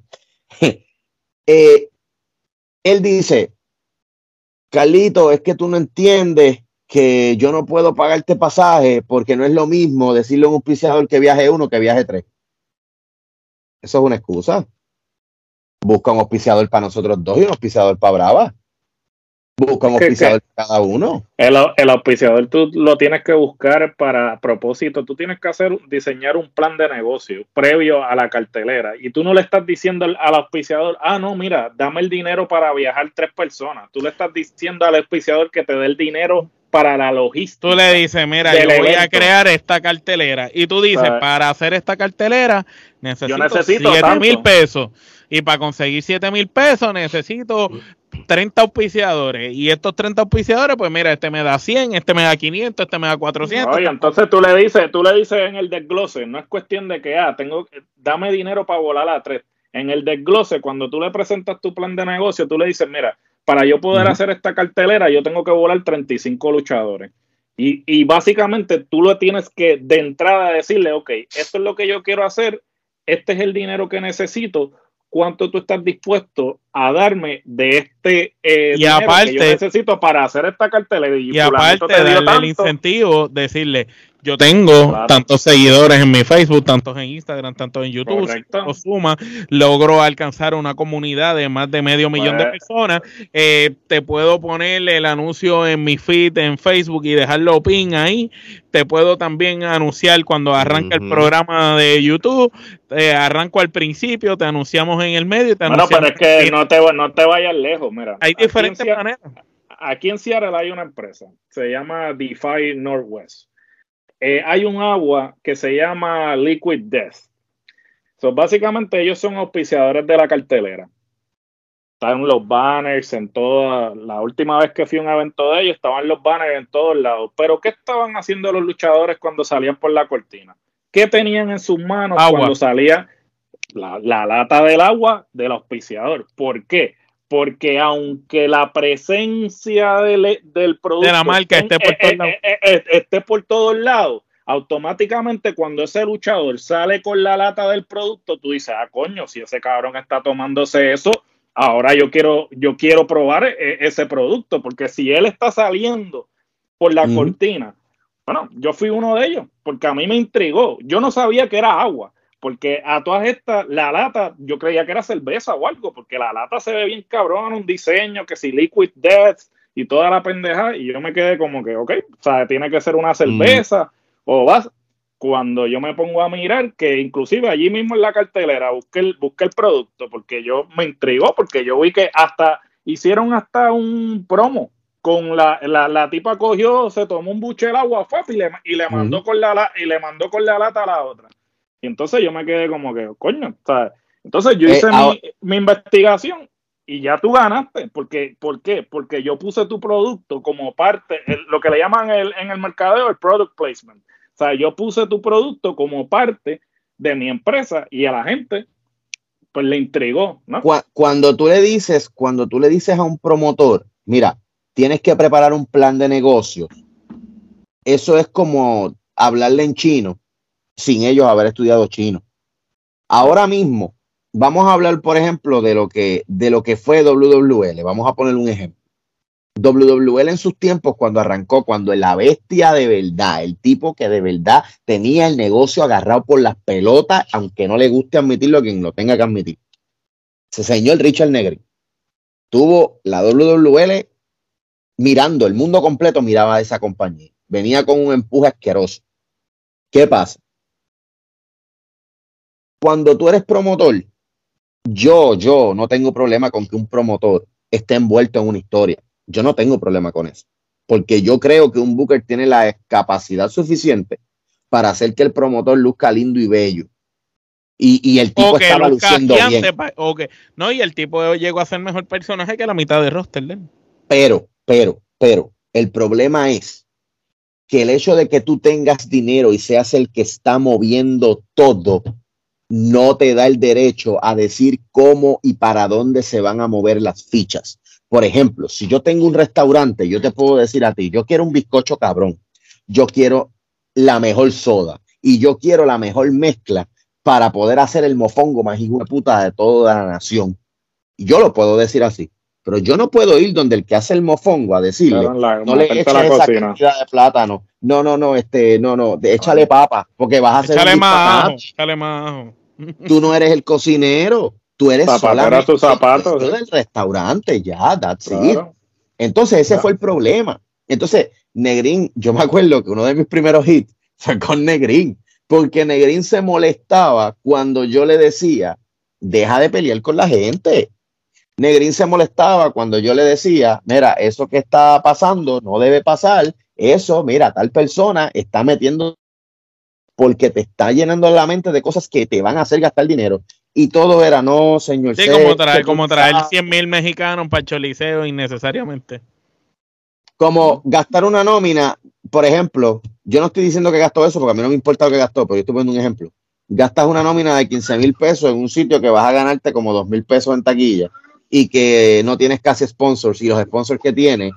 eh, él dice, Carlito, es que tú no entiendes que yo no puedo pagarte pasaje porque no es lo mismo decirle a un auspiciador que viaje uno que viaje tres. Eso es una excusa. Busca un auspiciador para nosotros dos y un auspiciador para Brava. Busca un auspiciador para cada uno. El, el, auspiciador tú lo tienes que buscar para propósito. Tú tienes que hacer, diseñar un plan de negocio previo a la cartelera. Y tú no le estás diciendo al, auspiciador, ah, no, mira, dame el dinero para viajar tres personas. Tú le estás diciendo al auspiciador que te dé el dinero para la logística. Tú le dices, mira, yo voy a crear esta cartelera. Y tú dices, para hacer esta cartelera necesito, necesito 7 mil pesos. Y para conseguir 7 mil pesos necesito 30 auspiciadores. Y estos 30 auspiciadores, pues mira, este me da 100, este me da 500, este me da 400. Oye, entonces tú le dices, tú le dices en el desglose, no es cuestión de que, ah, tengo, dame dinero para volar a tres. En el desglose, cuando tú le presentas tu plan de negocio, tú le dices, mira, para yo poder hacer esta cartelera, yo tengo que volar 35 luchadores. Y, y básicamente tú lo tienes que de entrada decirle, ok, esto es lo que yo quiero hacer, este es el dinero que necesito, cuánto tú estás dispuesto a darme de este eh, y aparte, que yo necesito para hacer esta cartelera. Y, aparte darle el incentivo, decirle, Yo tengo Claro. tantos seguidores en mi Facebook, tantos en Instagram, tantos en YouTube. Correcto. Si lo suma, logro alcanzar una comunidad de más de medio millón de Pues- personas. Eh, te puedo poner el anuncio en mi feed en Facebook y dejarlo pin ahí. Te puedo también anunciar cuando arranca el programa de YouTube. Arranco al principio, te anunciamos en el medio. y Te Bueno, pero es que no te, no te vayas lejos, mira. Hay diferentes maneras. aquí en Seattle hay una empresa, se llama DeFi Northwest. Eh, hay un agua que se llama Liquid Death. So, básicamente ellos son auspiciadores de la cartelera. Están los banners en toda. La última vez que fui a un evento de ellos, estaban los banners en todos lados. Pero, ¿qué estaban haciendo los luchadores cuando salían por la cortina? ¿Qué tenían en sus manos Agua. cuando salía la, la lata del agua del auspiciador? ¿Por qué? Porque aunque la presencia del, del producto De la marca esté por todos eh, lados. eh, eh, esté por todos lados, automáticamente cuando ese luchador sale con la lata del producto, tú dices, ah, coño, si ese cabrón está tomándose eso, ahora yo quiero, yo quiero probar eh, ese producto, porque si él está saliendo por la cortina, bueno, yo fui uno de ellos, porque a mí me intrigó. Yo no sabía que era agua, porque a todas estas, la lata, yo creía que era cerveza o algo, porque la lata se ve bien cabrón, un diseño que si Liquid Death y toda la pendeja, y yo me quedé como que, ok, o sea, tiene que ser una cerveza o vas. Cuando yo me pongo a mirar, que inclusive allí mismo en la cartelera busqué el, busqué el producto, porque yo me intrigó, porque yo vi que hasta hicieron hasta un promo con la, la, la tipa cogió, se tomó un buche de agua fue, y le, y le mandó con la, la- y le mandó con la lata a la otra. Y entonces yo me quedé como que, coño, ¿sabes? Entonces yo Eh, hice mi- ahora- mi, investigación y ya tú ganaste. Porque, ¿Por qué? Porque yo puse tu producto como parte, el- lo que le llaman el- en el mercadeo el product placement. O sea, yo puse tu producto como parte de mi empresa y a la gente pues le intrigó, ¿no? Cua- Cuando tú le dices, cuando tú le dices a un promotor, mira, tienes que preparar un plan de negocios, eso es como hablarle en chino sin ellos haber estudiado chino. Ahora mismo, vamos a hablar, por ejemplo, de lo que, de lo que fue WWL. Vamos a poner un ejemplo. WWL en sus tiempos, cuando arrancó, cuando la bestia de verdad, el tipo que de verdad tenía el negocio agarrado por las pelotas, aunque no le guste admitirlo a quien lo tenga que admitir. Ese señor Richard Negri tuvo la WWL mirando, el mundo completo miraba a esa compañía. Venía con un empuje asqueroso. ¿Qué pasa? Cuando tú eres promotor, yo, yo no tengo problema con que un promotor esté envuelto en una historia. Yo no tengo problema con eso. Porque yo creo que un Booker tiene la capacidad suficiente para hacer que el promotor luzca lindo y bello. Y, y el tipo estaba luciendo bien. pa- o que- no, y el tipo llegó a ser mejor personaje que la mitad de roster. Pero, pero, pero, el problema es que el hecho de que tú tengas dinero y seas el que está moviendo todo, no te da el derecho a decir cómo y para dónde se van a mover las fichas. Por ejemplo, si yo tengo un restaurante, yo te puedo decir a ti, yo quiero un bizcocho cabrón, yo quiero la mejor soda y yo quiero la mejor mezcla para poder hacer el mofongo más hijo de puta de toda la nación. Y yo lo puedo decir así, pero yo no puedo ir donde el que hace el mofongo a decirle, la- no le eches esa cocina. cantidad de plátano. No, no, no, este, no, no, échale papa, porque vas a hacer Échale más ajo, disparate. échale más ajo. Tú no eres el cocinero, tú eres tus zapatos, el ¿eh? del restaurante, ya, that's it. Claro. Entonces, ese Claro. fue el problema. Entonces, Negrín, yo me acuerdo que uno de mis primeros hits fue con Negrín, porque Negrín se molestaba cuando yo le decía, deja de pelear con la gente. Negrín se molestaba cuando yo le decía, mira, eso que está pasando no debe pasar, eso, mira, tal persona está metiendo porque te está llenando la mente de cosas que te van a hacer gastar dinero. Y todo era, no, señor. Sí, sé como traer, como traer sabes". 100 mil mexicanos para el choliseo innecesariamente. como gastar una nómina, por ejemplo, yo no estoy diciendo que gastó eso porque a mí no me importa lo que gastó, pero yo estoy poniendo un ejemplo. Gastas una nómina de 15 mil pesos en un sitio que vas a ganarte como 2 mil pesos en taquilla y que no tienes casi sponsors y los sponsors que tienes,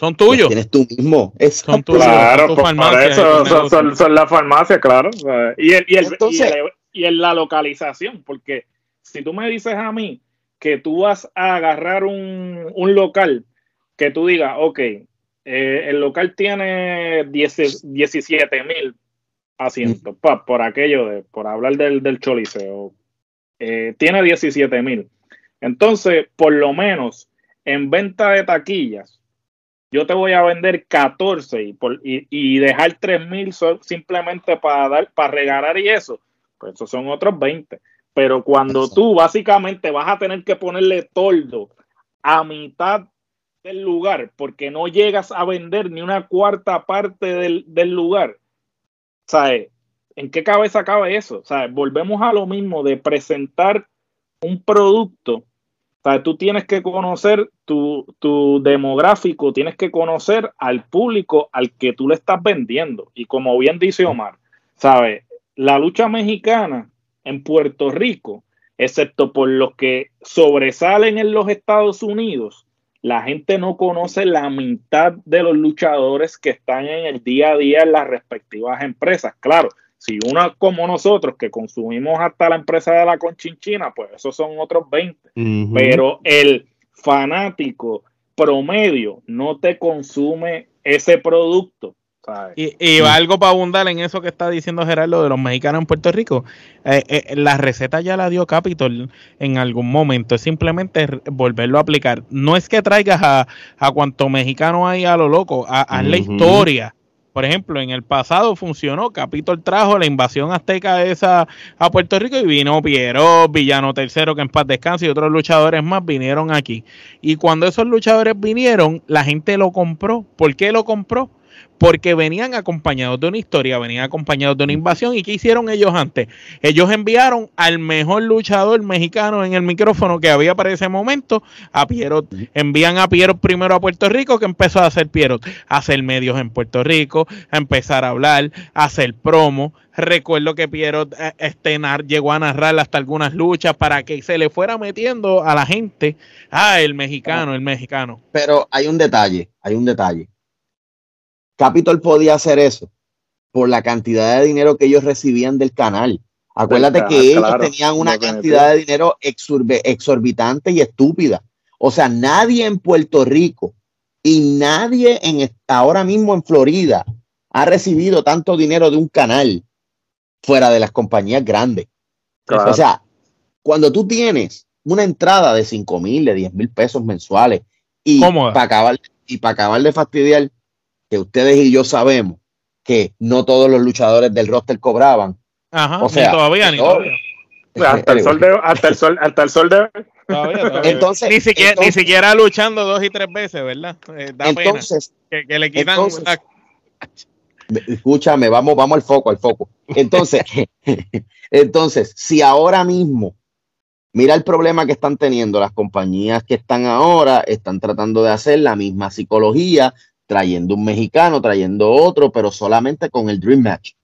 Son tuyos. tienes tú mismo. Son tuyos. Claro, por, por farmacias, eso son, son, son las farmacias, claro. Y, el, y, el, Entonces- y, el- y en la localización, porque si tú me dices a mí que tú vas a agarrar un, un local que tú digas, ok, eh, el local tiene 17 mil asientos, por aquello de, por hablar del, del choliseo, eh, tiene 17 mil. Entonces, por lo menos en venta de taquillas, yo te voy a vender 14 y, por, y, y dejar 3 mil simplemente para dar, para regalar y eso, pues esos son otros 20. Pero cuando tú básicamente vas a tener que ponerle toldo a mitad del lugar porque no llegas a vender ni una cuarta parte del, del lugar, ¿sabes? ¿En qué cabeza cabe eso? ¿Sabes? Volvemos a lo mismo de presentar un producto. ¿Sabes? Tú tienes que conocer tu, tu demográfico, tienes que conocer al público al que tú le estás vendiendo. Y como bien dice Omar, ¿sabes? La lucha mexicana en Puerto Rico, excepto por los que sobresalen en los Estados Unidos, la gente no conoce la mitad de los luchadores que están en el día a día en las respectivas empresas. Claro, si uno como nosotros que consumimos hasta la empresa de la conchinchina, pues esos son otros 20. Pero el fanático promedio no te consume ese producto. Y, va algo para abundar en eso que está diciendo Gerardo de los mexicanos en Puerto Rico. Eh, eh, la receta ya la dio Capitol en algún momento. Es simplemente volverlo a aplicar. No es que traigas a, a cuanto mexicano hay a lo loco, a, la historia. Por ejemplo, en el pasado funcionó, Capitol trajo la invasión azteca esa a Puerto Rico y vino Piero, Villano Tercero, que en paz descanse, y otros luchadores más vinieron aquí. Y cuando esos luchadores vinieron, la gente lo compró. ¿Por qué lo compró? Porque venían acompañados de una historia, venían acompañados de una invasión. ¿Y qué hicieron ellos antes? Ellos enviaron al mejor luchador mexicano en el micrófono que había para ese momento, a Piero. Envían a Piero primero a Puerto Rico, que empezó a hacer Piero, a hacer medios en Puerto Rico, a empezar a hablar, a hacer promo. Recuerdo que Piero eh, este, llegó a narrar hasta algunas luchas para que se le fuera metiendo a la gente, ah, el mexicano, el mexicano. Pero hay un detalle, hay un detalle Capitol podía hacer eso por la cantidad de dinero que ellos recibían del canal. Acuérdate que ellos tenían una cantidad de dinero exorbitante y estúpida. O sea, nadie en Puerto Rico y nadie en ahora mismo en Florida ha recibido tanto dinero de un canal fuera de las compañías grandes. O sea, cuando tú tienes una entrada de 5 mil, de 10 mil pesos mensuales y para acabar, y para acabar de fastidiar, que ustedes y yo sabemos que no todos los luchadores del roster cobraban. Ajá, o sea, ni todavía, ni todavía. Hasta el sol de, hasta el sol, hasta el sol de Entonces, ni siquiera, ni siquiera luchando dos y tres veces, ¿verdad? Eh, da entonces, pena que, le quitan escúchame, vamos, vamos al foco, al foco. Entonces, entonces, si ahora mismo, mira el problema que están teniendo las compañías que están ahora, están tratando de hacer la misma psicología trayendo un mexicano, trayendo otro, pero solamente con el Dream Match.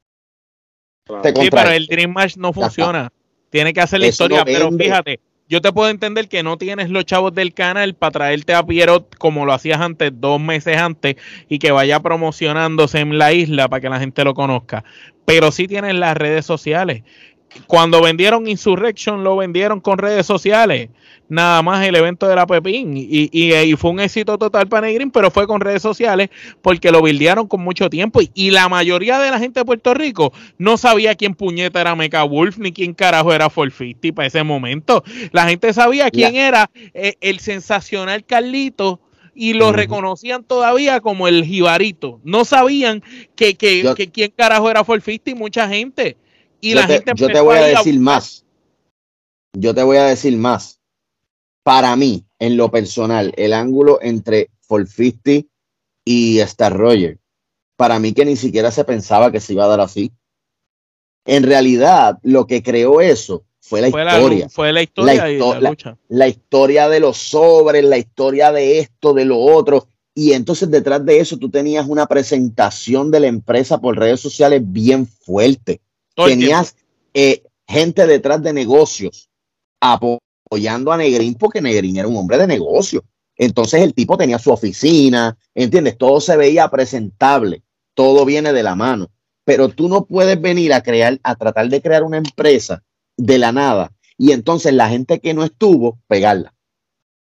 Sí, pero el Dream Match no funciona. Tiene que hacer la historia, pero fíjate, yo te puedo entender que no tienes los chavos del canal para traerte a Pierrot como lo hacías antes, dos meses antes, y que vaya promocionándose en la isla para que la gente lo conozca. Pero sí tienes las redes sociales. Cuando vendieron Insurrection, lo vendieron con redes sociales nada más el evento de la Pepín. Y, y, fue un éxito total para Negrín, pero fue con redes sociales porque lo bildearon con mucho tiempo. Y, la mayoría de la gente de Puerto Rico no sabía quién puñeta era Mecha Wolf ni quién carajo era Forfisti para ese momento. La gente sabía quién era eh, el sensacional Carlito y lo reconocían todavía como el jibarito. No sabían que, que, quién carajo era Forfisti mucha gente. Y la gente yo te voy a decir más. Yo te voy a decir más para mí, en lo personal, el ángulo entre Forfisti y Star Roger, para mí que ni siquiera se pensaba que se iba a dar así. En realidad, lo que creó eso fue la historia. fue la historia la, la, historia de los sobres, la historia de esto, de lo otro. Y entonces detrás de eso tú tenías una presentación de la empresa por redes sociales bien fuerte. Tenías eh, gente detrás de negocios apoyando a Negrín porque Negrín era un hombre de negocio. Entonces el tipo tenía su oficina, ¿entiendes? Todo se veía presentable, todo viene de la mano. Pero tú no puedes venir a crear, a tratar de crear una empresa de la nada y entonces la gente que no estuvo, pegarla.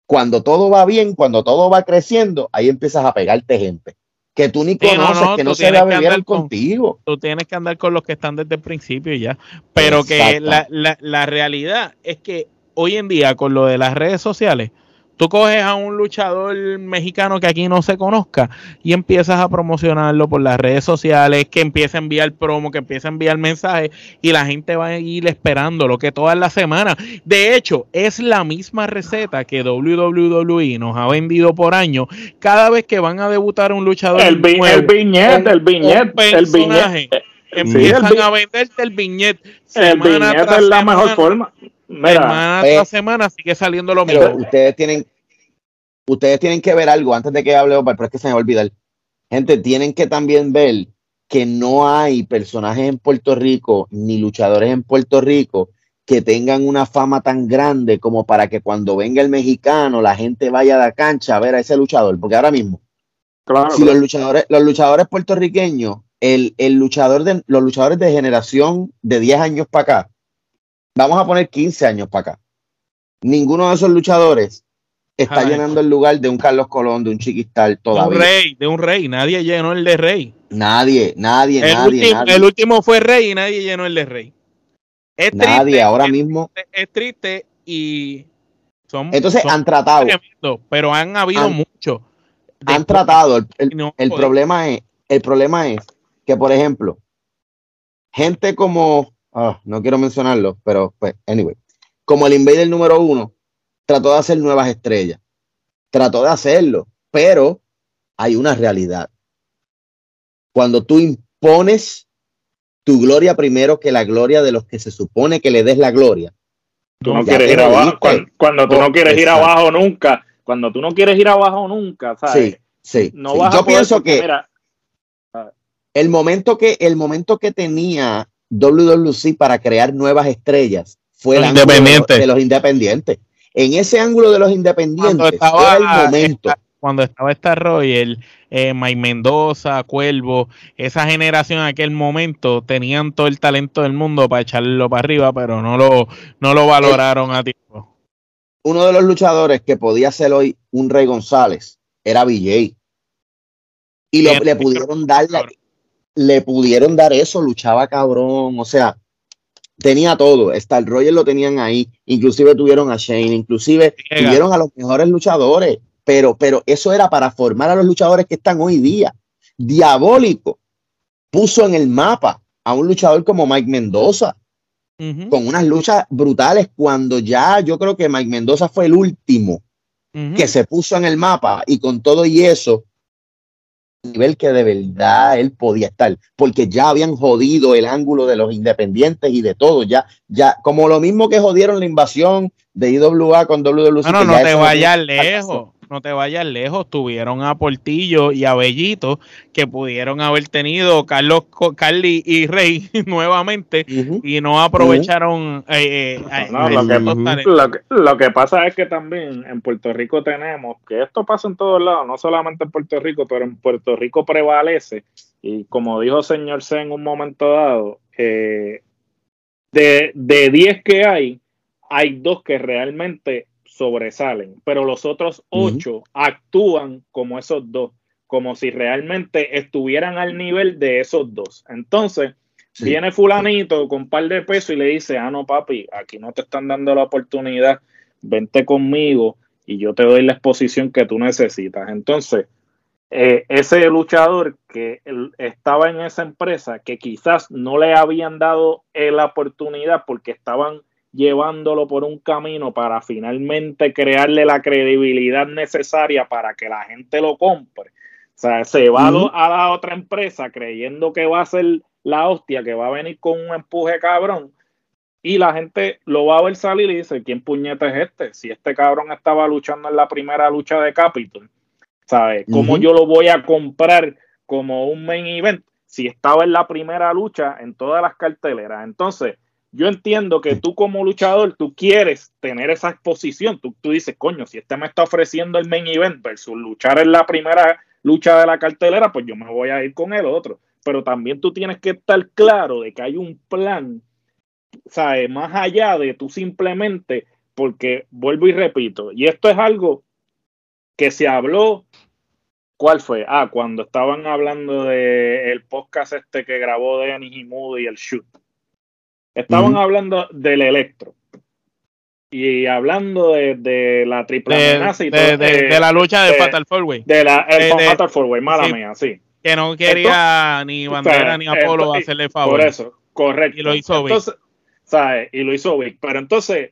Cuando todo va bien, cuando todo va creciendo, ahí empiezas a pegarte gente. que tú ni Sí, no, conoces, no, que no se bebieron andar con- contigo. Tú tienes que andar con los que están desde el principio y ya. Pero que la, la, la realidad es que hoy en día, con lo de las redes sociales, tú coges a un luchador mexicano que aquí no se conozca y empiezas a promocionarlo por las redes sociales, que empieza a enviar promo, que empieza a enviar mensajes y la gente va a ir esperándolo que todas las semanas. De hecho, es la misma receta que WWE nos ha vendido por año cada vez que van a debutar un luchador El, vi- nuevo el viñet, con el viñet, un el personaje. viñet. Empiezan Sí, el vi- a venderte el viñet El semana viñet tras es la semana, mejor forma. Mira, semana eh, tras semana sigue saliendo lo Pero mismo. ustedes tienen, ustedes tienen que ver algo antes de que hable Omar, pero es que se me va a olvidar. Gente, tienen que también ver que no hay personajes en Puerto Rico ni luchadores en Puerto Rico que tengan una fama tan grande como para que cuando venga el mexicano la gente vaya a la cancha a ver a ese luchador. Porque ahora mismo, claro, si los luchadores, los luchadores puertorriqueños, el, el luchador de, los luchadores de generación de 10 años para acá, vamos a poner 15 años para acá. Ninguno de esos luchadores está Ay. llenando el lugar de un Carlos Colón, de un Chiquistal De un todavía. rey, de un rey. Nadie llenó el de rey. Nadie, nadie, El, nadie, último, nadie. el último fue rey y nadie llenó el de rey. Es nadie triste, ahora es, mismo. es triste y son, Entonces son han tratado, pero han habido Han- muchos. han tratado. El, el- no, el joder. problema es, el problema es que, por ejemplo, gente como, ah, no quiero mencionarlo, pero pues, anyway, como el Invader número uno, trató de hacer nuevas estrellas. Trató de hacerlo, pero hay una realidad. Cuando tú impones tu gloria primero que la gloria de los que se supone que le des la gloria, tú no ya quieres te ir abajo. jodiste. Cuando, cuando tú Oh, no quieres ir abajo nunca, cuando tú no quieres ir abajo nunca, ¿sabes? sí, sí. No sí. vas Yo a pienso que mira, el momento que el momento que tenía WWC para crear nuevas estrellas fue Los el ángulo de los- independientes. de los independientes. En ese ángulo de los independientes Cuando estaba- era el momento. cuando estaba Star Royal, eh, Mike Mendoza, Cuervo, esa generación en aquel momento tenían todo el talento del mundo para echarlo para arriba, pero no lo, no lo valoraron a tiempo. Uno de los luchadores que podía ser hoy un Rey González era BJ. Y lo- le pudieron dar la- le pudieron dar eso, luchaba cabrón, o sea, tenía todo. Star Royal lo tenían ahí, inclusive tuvieron a Shane, inclusive Llega. tuvieron a los mejores luchadores, pero, pero eso era para formar a los luchadores que están hoy día. Diabólico puso en el mapa a un luchador como Mike Mendoza con unas luchas brutales cuando ya yo creo que Mike Mendoza fue el último que se puso en el mapa y con todo y eso nivel que de verdad él podía estar, porque ya habían jodido el ángulo de los independientes y de todo, ya, ya, como lo mismo que jodieron la invasión de IWA con WWC. No, no, no te vayas lejos, no te vayas lejos. Tuvieron a Portillo y a Bellito que pudieron haber tenido Carlos, Carly y Rey nuevamente y no aprovecharon eh, eh, eh, lo, que, pasa es que también en Puerto Rico tenemos, que esto pasa en todos lados, no solamente en Puerto Rico, pero en Puerto Rico prevalece, y como dijo señor C en un momento dado, eh, de, de 10 que hay, hay dos que realmente sobresalen, pero los otros. 8 actúan como esos dos, como si realmente estuvieran al nivel de esos dos. Entonces, Sí. Viene fulanito con un par de pesos y le dice, ah, no, papi, aquí no te están dando la oportunidad, vente conmigo y yo te doy la exposición que tú necesitas. Entonces, eh, ese luchador que estaba en esa empresa, que quizás no le habían dado eh, la oportunidad porque estaban llevándolo por un camino para finalmente crearle la credibilidad necesaria para que la gente lo compre. O sea, se va a la otra empresa creyendo que va a ser la hostia, que va a venir con un empuje cabrón, y la gente lo va a ver salir y dice, ¿quién puñeta es este? Si este cabrón estaba luchando en la primera lucha de Capitol, ¿sabes? ¿Cómo yo lo voy a comprar como un main event si estaba en la primera lucha en todas las carteleras? Entonces, yo entiendo que tú como luchador, tú quieres tener esa exposición. Tú, tú dices, coño, si este me está ofreciendo el main event versus luchar en la primera lucha de la cartelera, pues yo me voy a ir con el otro. Pero también tú tienes que estar claro de que hay un plan, ¿sabes? Más allá de tú simplemente, porque vuelvo y repito, y esto es algo que se habló ¿Cuál fue? Ah, cuando estaban hablando de el podcast este que grabó Denis y Moody, el shoot. Estaban hablando del electro. Y hablando de, de la triple De, amenaza y de- todo, de- de la lucha de Fatal Four Way. de la el Fatal Four Way, mala sí. mía, sí. Que no quería ni Bandera ni Apolo hacerle favor. Por eso, correcto. Y lo hizo Vic. entonces, ¿sabes? Y lo hizo Vic. Pero entonces,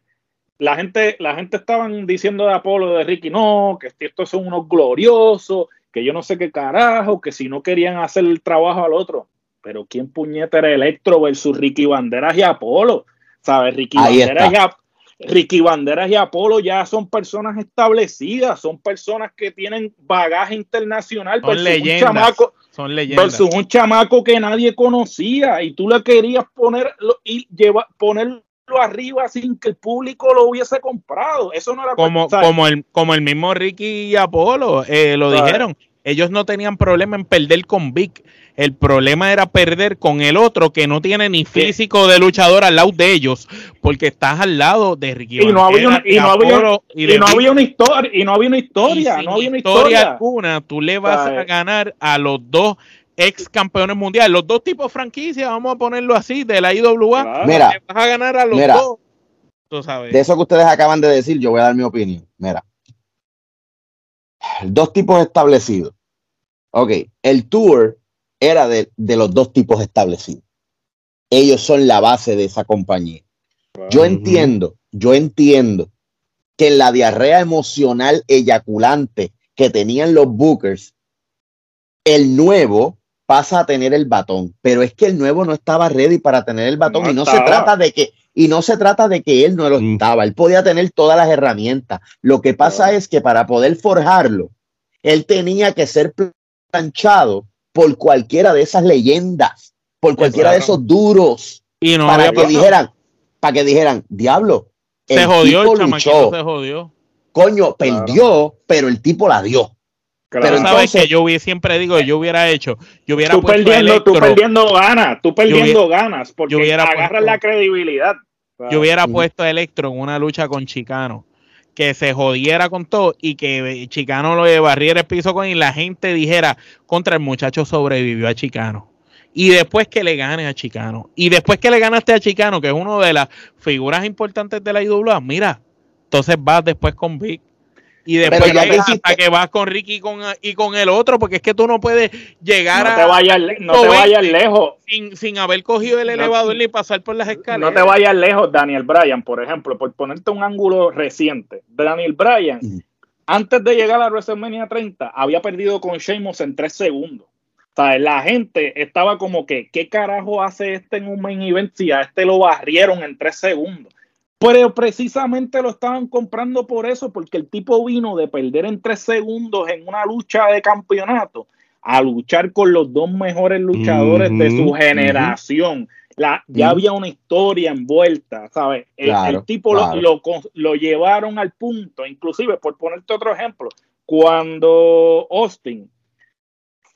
la gente, la gente estaban diciendo de Apolo, de Ricky, no, que estos son unos gloriosos, que yo no sé qué carajo, que si no querían hacer el trabajo al otro. Pero ¿quién puñeta era Electro versus Ricky Banderas y Apolo? ¿Sabes? Ricky Ahí Banderas está. y Ap- Ricky Banderas y Apolo ya son personas establecidas, son personas que tienen bagaje internacional. Son versus un leyendas. chamaco- Son leyendas. versus un chamaco que nadie conocía y tú le querías poner y llevar ponerlo arriba sin que el público lo hubiese comprado. Eso no era como, ¿sabes? como, el, como el mismo Ricky y Apolo eh, lo ¿Sabes? dijeron. Ellos no tenían problema en perder con Vic. El problema era perder con el otro que no tiene ni físico de luchador al lado de ellos, porque estás al lado de Ricky Y no había una- Banderas, y no había- Apolo y de y no Vic. había una historia y no había una historia, sin no había una historia historia. alguna, tú le vas a ganar a los dos ex campeones mundiales, los dos tipos franquicias, vamos a ponerlo así, de la IWA. Claro. Mira, le vas a ganar a los mira. dos. Tú sabes. De eso que ustedes acaban de decir, yo voy a dar mi opinión. Mira. Dos tipos establecidos. Ok, el tour era de, de los dos tipos establecidos. Ellos son la base de esa compañía. Yo entiendo, yo entiendo que en la diarrea emocional eyaculante que tenían los Bookers, el nuevo pasa a tener el batón, pero es que el nuevo no estaba ready para tener el batón No y no se trata de que y no se trata de que él no lo Mm. estaba, él podía tener todas las herramientas. Lo que pasa es que para poder forjarlo, él tenía que ser planchado por cualquiera de esas leyendas, por cualquiera de Claro. esos duros y no para que pasado. dijeran, para que dijeran, diablo, se el jodió tipo el luchó, se jodió. coño, Claro. perdió, pero el tipo la dio. Claro. Pero Tú sabes entonces- que yo hubiera, siempre digo, yo hubiera hecho, yo hubiera tú puesto perdiendo, tú Electro, perdiendo ganas, tú perdiendo ganas, porque hubiera agarras puesto- la credibilidad. yo hubiera puesto a Electro en una lucha con Chicano, que se jodiera con todo y que Chicano lo barriera el piso con y la gente dijera contra el muchacho sobrevivió a Chicano. Y después que le gane a Chicano. Y después que le ganaste a Chicano, que es una de las figuras importantes de la IWA, mira, entonces vas después con Vic. Y después llegas que hasta hiciste- que vas con Ricky y con, y con el otro, porque es que tú no puedes llegar No a te vayas, no te 120 vayas lejos. sin, sin haber cogido el No- elevador ni pasar por las escaleras. No te vayas lejos, Daniel Bryan, por ejemplo, por ponerte un ángulo reciente. Daniel Bryan, antes de llegar a WrestleMania 30, había perdido con Sheamus en tres segundos. O sea, la gente estaba como que, ¿qué carajo hace este en un main event si a este lo barrieron en tres segundos? Pero precisamente lo estaban comprando por eso, porque el tipo vino de perder en tres segundos en una lucha de campeonato a luchar con los dos mejores luchadores de su generación. La, ya había una historia envuelta, ¿sabes? El, Claro, el tipo lo- claro. lo, con- lo llevaron al punto, inclusive, por ponerte otro ejemplo, cuando Austin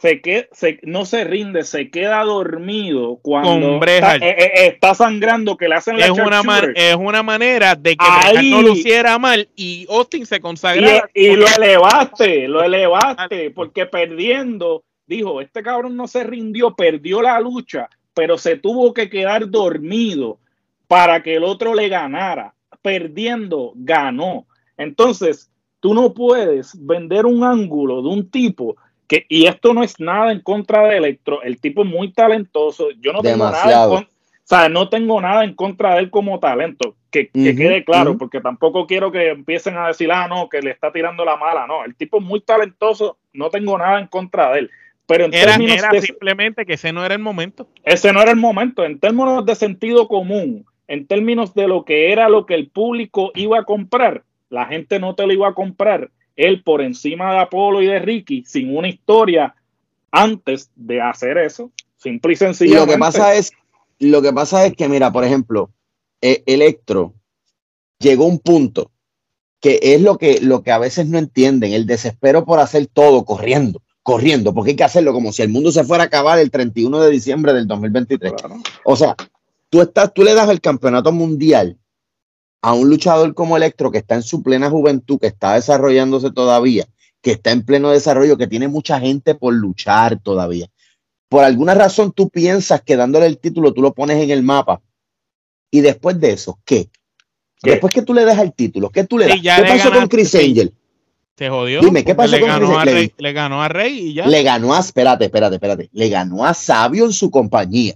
se que, se, no se rinde, se queda dormido cuando está, eh, eh, está sangrando, que le hacen la es una, man- es una manera de que Ahí. No luciera mal y Austin se consagrara. Y, y lo elevaste, lo elevaste, porque perdiendo, dijo, este cabrón no se rindió, perdió la lucha, pero se tuvo que quedar dormido para que el otro le ganara. Perdiendo, ganó. Entonces, tú no puedes vender un ángulo de un tipo que, y esto no es nada en contra de Electro, el tipo es muy talentoso, yo no tengo nada en contra, o sea, no tengo nada en contra de él como talento, que, quede claro, porque tampoco quiero que empiecen a decir, ah, no, que le está tirando la mala, no, el tipo es muy talentoso, no tengo nada en contra de él, pero en Era, términos era de, simplemente que ese no era el momento. ese no era el momento, en términos de sentido común, en términos de lo que era lo que el público iba a comprar, la gente no te lo iba a comprar, él por encima de Apolo y de Ricky, sin una historia antes de hacer eso, simple y sencillamente. lo que pasa es, lo que pasa es que, mira, por ejemplo, eh, Electro llegó a un punto que es lo que, lo que a veces no entienden, el desespero por hacer todo corriendo, corriendo, porque hay que hacerlo como si el mundo se fuera a acabar el 31 de diciembre del 2023. Claro. O sea, tú, estás, tú le das el campeonato mundial a un luchador como Electro que está en su plena juventud, que está desarrollándose todavía, que está en pleno desarrollo, que tiene mucha gente por luchar todavía. Por alguna razón tú piensas que dándole el título tú lo pones en el mapa. Y después de eso, ¿qué? ¿Qué? Después que tú le das el título, ¿qué tú le Sí, das? ya ¿Qué pasó con Chris sí. Angel? Se jodió. Dime, ¿qué pasó le con ganó, Chris Angel? Rey, le ganó a Rey y ya. Le ganó a, espérate, espérate, espérate, le ganó a Sabio en su compañía.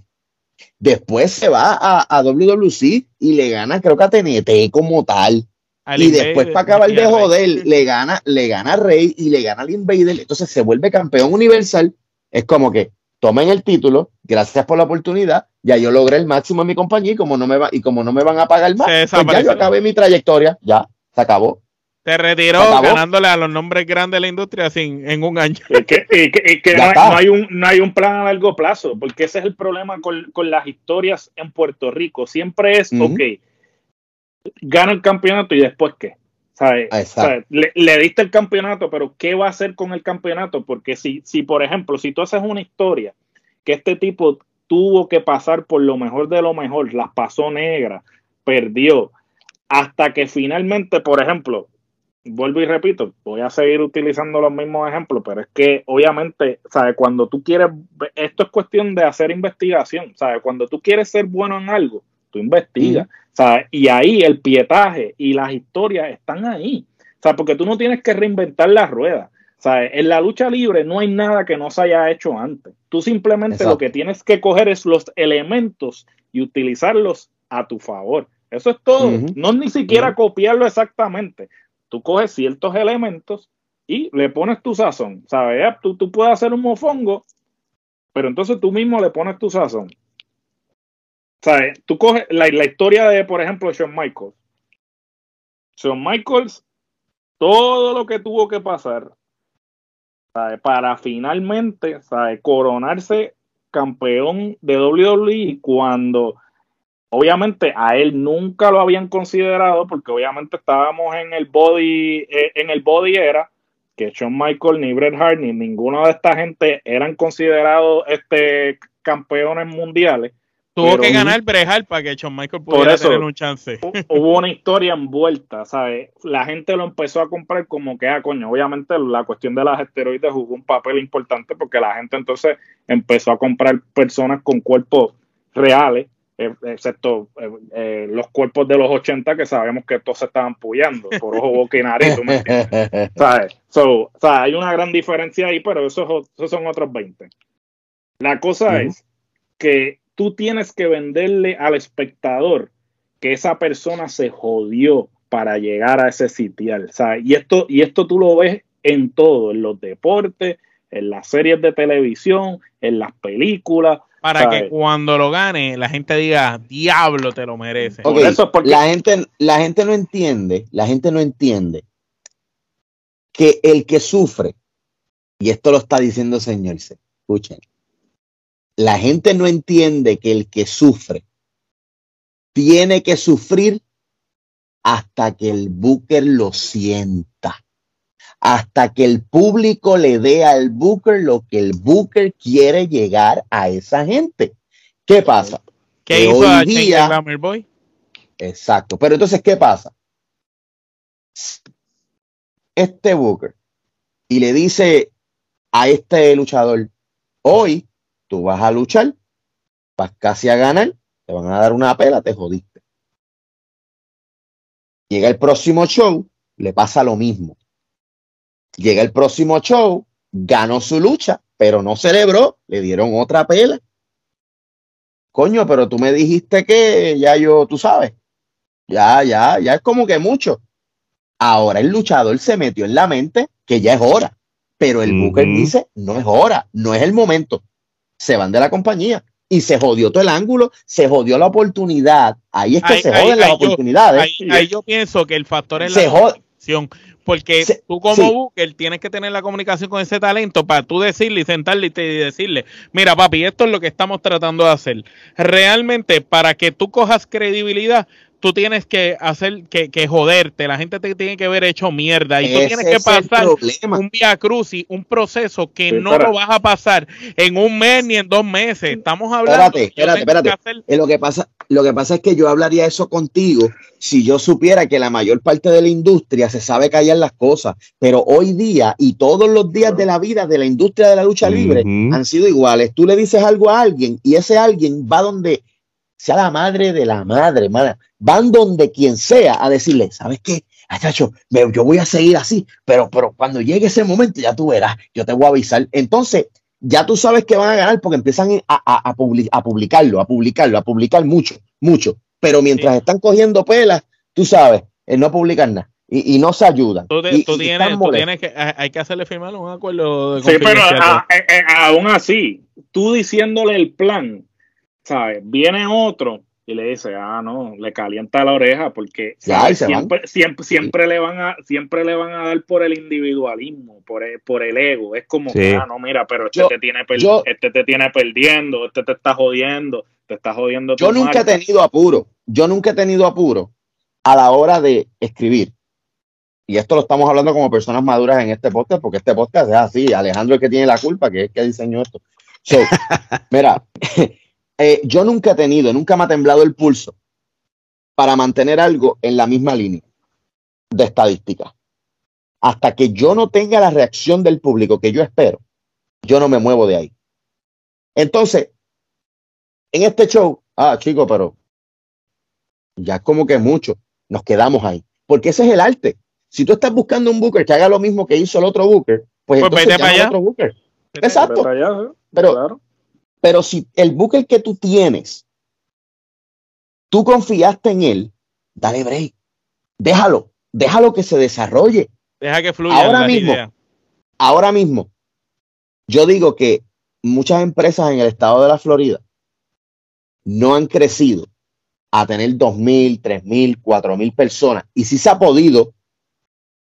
Después se va a, a WWC y le gana, creo que a TNT como tal. Al y Invader después, para acabar de Rey. joder, le gana, le gana a Rey y le gana al Invader. Entonces se vuelve campeón universal. Es como que tomen el título, gracias por la oportunidad. Ya yo logré el máximo en mi compañía y como no me, va, y como no me van a pagar más, pues ya yo acabé mi trayectoria. Ya, se acabó. Se retiró acabó. ganándole a los nombres grandes de la industria sin, en un año. Y que, y que- y que Ya no, hay, está. no hay un, no hay un plan a largo plazo, porque ese es el problema con, con las historias en Puerto Rico. Siempre es, Ujú. ok, gana el campeonato y después qué. ¿Sabes? Exacto. ¿Sabes? Le, le diste el campeonato, pero ¿qué va a hacer con el campeonato? Porque si, si, por ejemplo, si tú haces una historia que este tipo tuvo que pasar por lo mejor de lo mejor, las pasó negras, perdió, hasta que finalmente, por ejemplo, vuelvo y repito, voy a seguir utilizando los mismos ejemplos, pero es que obviamente, ¿sabes? Cuando tú quieres, esto es cuestión de hacer investigación, ¿sabes? Cuando tú quieres ser bueno en algo, tú investigas, ¿sabes? Y ahí el pietaje y las historias están ahí, ¿sabes? Porque tú no tienes que reinventar la rueda. ¿sabes? En la lucha libre no hay nada que no se haya hecho antes. Tú simplemente Exacto. lo que tienes que coger es los elementos y utilizarlos a tu favor. Eso es todo. No es ni siquiera copiarlo exactamente. Tú coges ciertos elementos y le pones tu sazón. ¿Sabes? Ya, Tú, tú puedes hacer un mofongo, pero entonces tú mismo le pones tu sazón. ¿Sabes? Tú coges la, la historia de, por ejemplo, Shawn Michaels. Shawn Michaels, todo lo que tuvo que pasar para finalmente ¿sabes? coronarse campeón de WWE cuando obviamente a él nunca lo habían considerado porque obviamente estábamos en el body eh, en el body era que Shawn Michaels ni Bret Hart ni ninguno de esta gente eran considerados este campeones mundiales Tuvo que ganar Brejal para que Shawn Michael pudiera eso. tener un chance. hu- hubo una historia envuelta, ¿sabes? La gente lo empezó a comprar como que, ah, coño, obviamente la cuestión de las esteroides jugó un papel importante porque la gente entonces empezó a comprar personas con cuerpos reales, eh, excepto eh, eh, los cuerpos de los 80 que sabemos que todos se estaban puyando por ojo, boca y nariz, ¿tú me entiendes? ¿sabes? So, o sea, hay una gran diferencia ahí, pero esos, esos son otros 20. La cosa es que tú tienes que venderle al espectador que esa persona se jodió para llegar a ese sitial, ¿sabes? Y esto, y esto tú lo ves en todo, en los deportes, en las series de televisión, en las películas. Para ¿sabes? que cuando lo gane, la gente diga, diablo, te lo mereces. Ok, Por eso es porque- la, gente, la gente no entiende, la gente no entiende que el que sufre, y esto lo está diciendo el señor C, escuchen, la gente no entiende que el que sufre tiene que sufrir hasta que el booker lo sienta, hasta que el público le dé al booker lo que el booker quiere llegar a esa gente. ¿Qué pasa? ¿Qué que hizo hoy día- Boy? Exacto. Pero entonces, ¿qué pasa? Este Booker y le dice a este luchador, hoy tú vas a luchar, vas casi a ganar, te van a dar una pela, te jodiste. Llega el próximo show, le pasa lo mismo. Llega el próximo show, ganó su lucha, pero no celebró, le dieron otra pela. Coño, pero tú me dijiste que ya yo, tú sabes, ya, ya, ya es como que mucho. Ahora el luchador se metió en la mente que ya es hora, pero el Booker Ujú. dice, no es hora, no es el momento. Se van de la compañía y se jodió todo el ángulo, se jodió la oportunidad. Ahí es que Ahí- se ahí- joden las ahí yo- oportunidades. Ahí, ahí yo pienso que el factor es Se la. Porque tú como sí. Booker tienes que tener la comunicación con ese talento para tú decirle y sentarle y, te- y decirle, mira papi, esto es lo que estamos tratando de hacer. Realmente, para que tú cojas credibilidad, tú tienes que hacer que, que joderte, la gente te tiene que ver hecho mierda y tú tienes que pasar un vía crucis, un proceso que Sí, no lo vas a pasar en un mes ni en dos meses. Estamos hablando Espérate, espérate, espérate. hacer- Eh, Lo que pasa, lo que pasa es que yo hablaría eso contigo si yo supiera que la mayor parte de la industria se sabe callar las cosas, pero hoy día y todos los días de la vida de la industria de la lucha libre han sido iguales. Tú le dices algo a alguien y ese alguien va donde sea la madre de la madre, madre. Van donde quien sea a decirle, ¿sabes qué? Ah, chacho, me- yo voy a seguir así, pero, pero cuando llegue ese momento ya tú verás, yo te voy a avisar. Entonces, ya tú sabes que van a ganar porque empiezan a, a- a publi- a publicarlo, a publicarlo, a publicar mucho, mucho. Pero mientras están cogiendo pelas, tú sabes, el no publicar nada y, y no se ayudan. Tú, te- Y- tú y tienes, tú que, hay que hacerle firmar un acuerdo de Sí, pero a- aún así, tú diciéndole el plan, ¿sabes? Viene otro y le dice, ah, no, le calienta la oreja porque siempre, siempre, siempre le van a, siempre le van a dar por el individualismo, por el, por el ego. Es como, Sí. que, ah, no, mira, pero este Yo- te tiene per- yo- este te tiene perdiendo, este te está jodiendo, te está jodiendo. Yo nunca he tenido apuro. Yo nunca he tenido apuro a la hora de escribir. Y esto lo estamos hablando como personas maduras en este podcast, porque este podcast es así. Alejandro es el que tiene la culpa, que es el que diseñó esto. So, mira, eh, yo nunca he tenido, nunca me ha temblado el pulso para mantener algo en la misma línea de estadística. Hasta que yo no tenga la reacción del público que yo espero, yo no me muevo de ahí. Entonces, en este show, ah, chico, pero ya es como que mucho, nos quedamos ahí. Porque ese es el arte. Si tú estás buscando un booker que haga lo mismo que hizo el otro booker, pues, Pues entonces vete llama para al allá. otro booker. Vete- Exacto. Vete allá, ¿eh? Pero, Claro. Pero si el booker que tú tienes, tú confiaste en él, dale break. Déjalo, déjalo que se desarrolle. Deja que fluya Ahora mismo. Ahora mismo, yo digo que muchas empresas en el estado de la Florida no han crecido a tener 2.000, 3.000, 4.000 personas. Y sí se ha podido,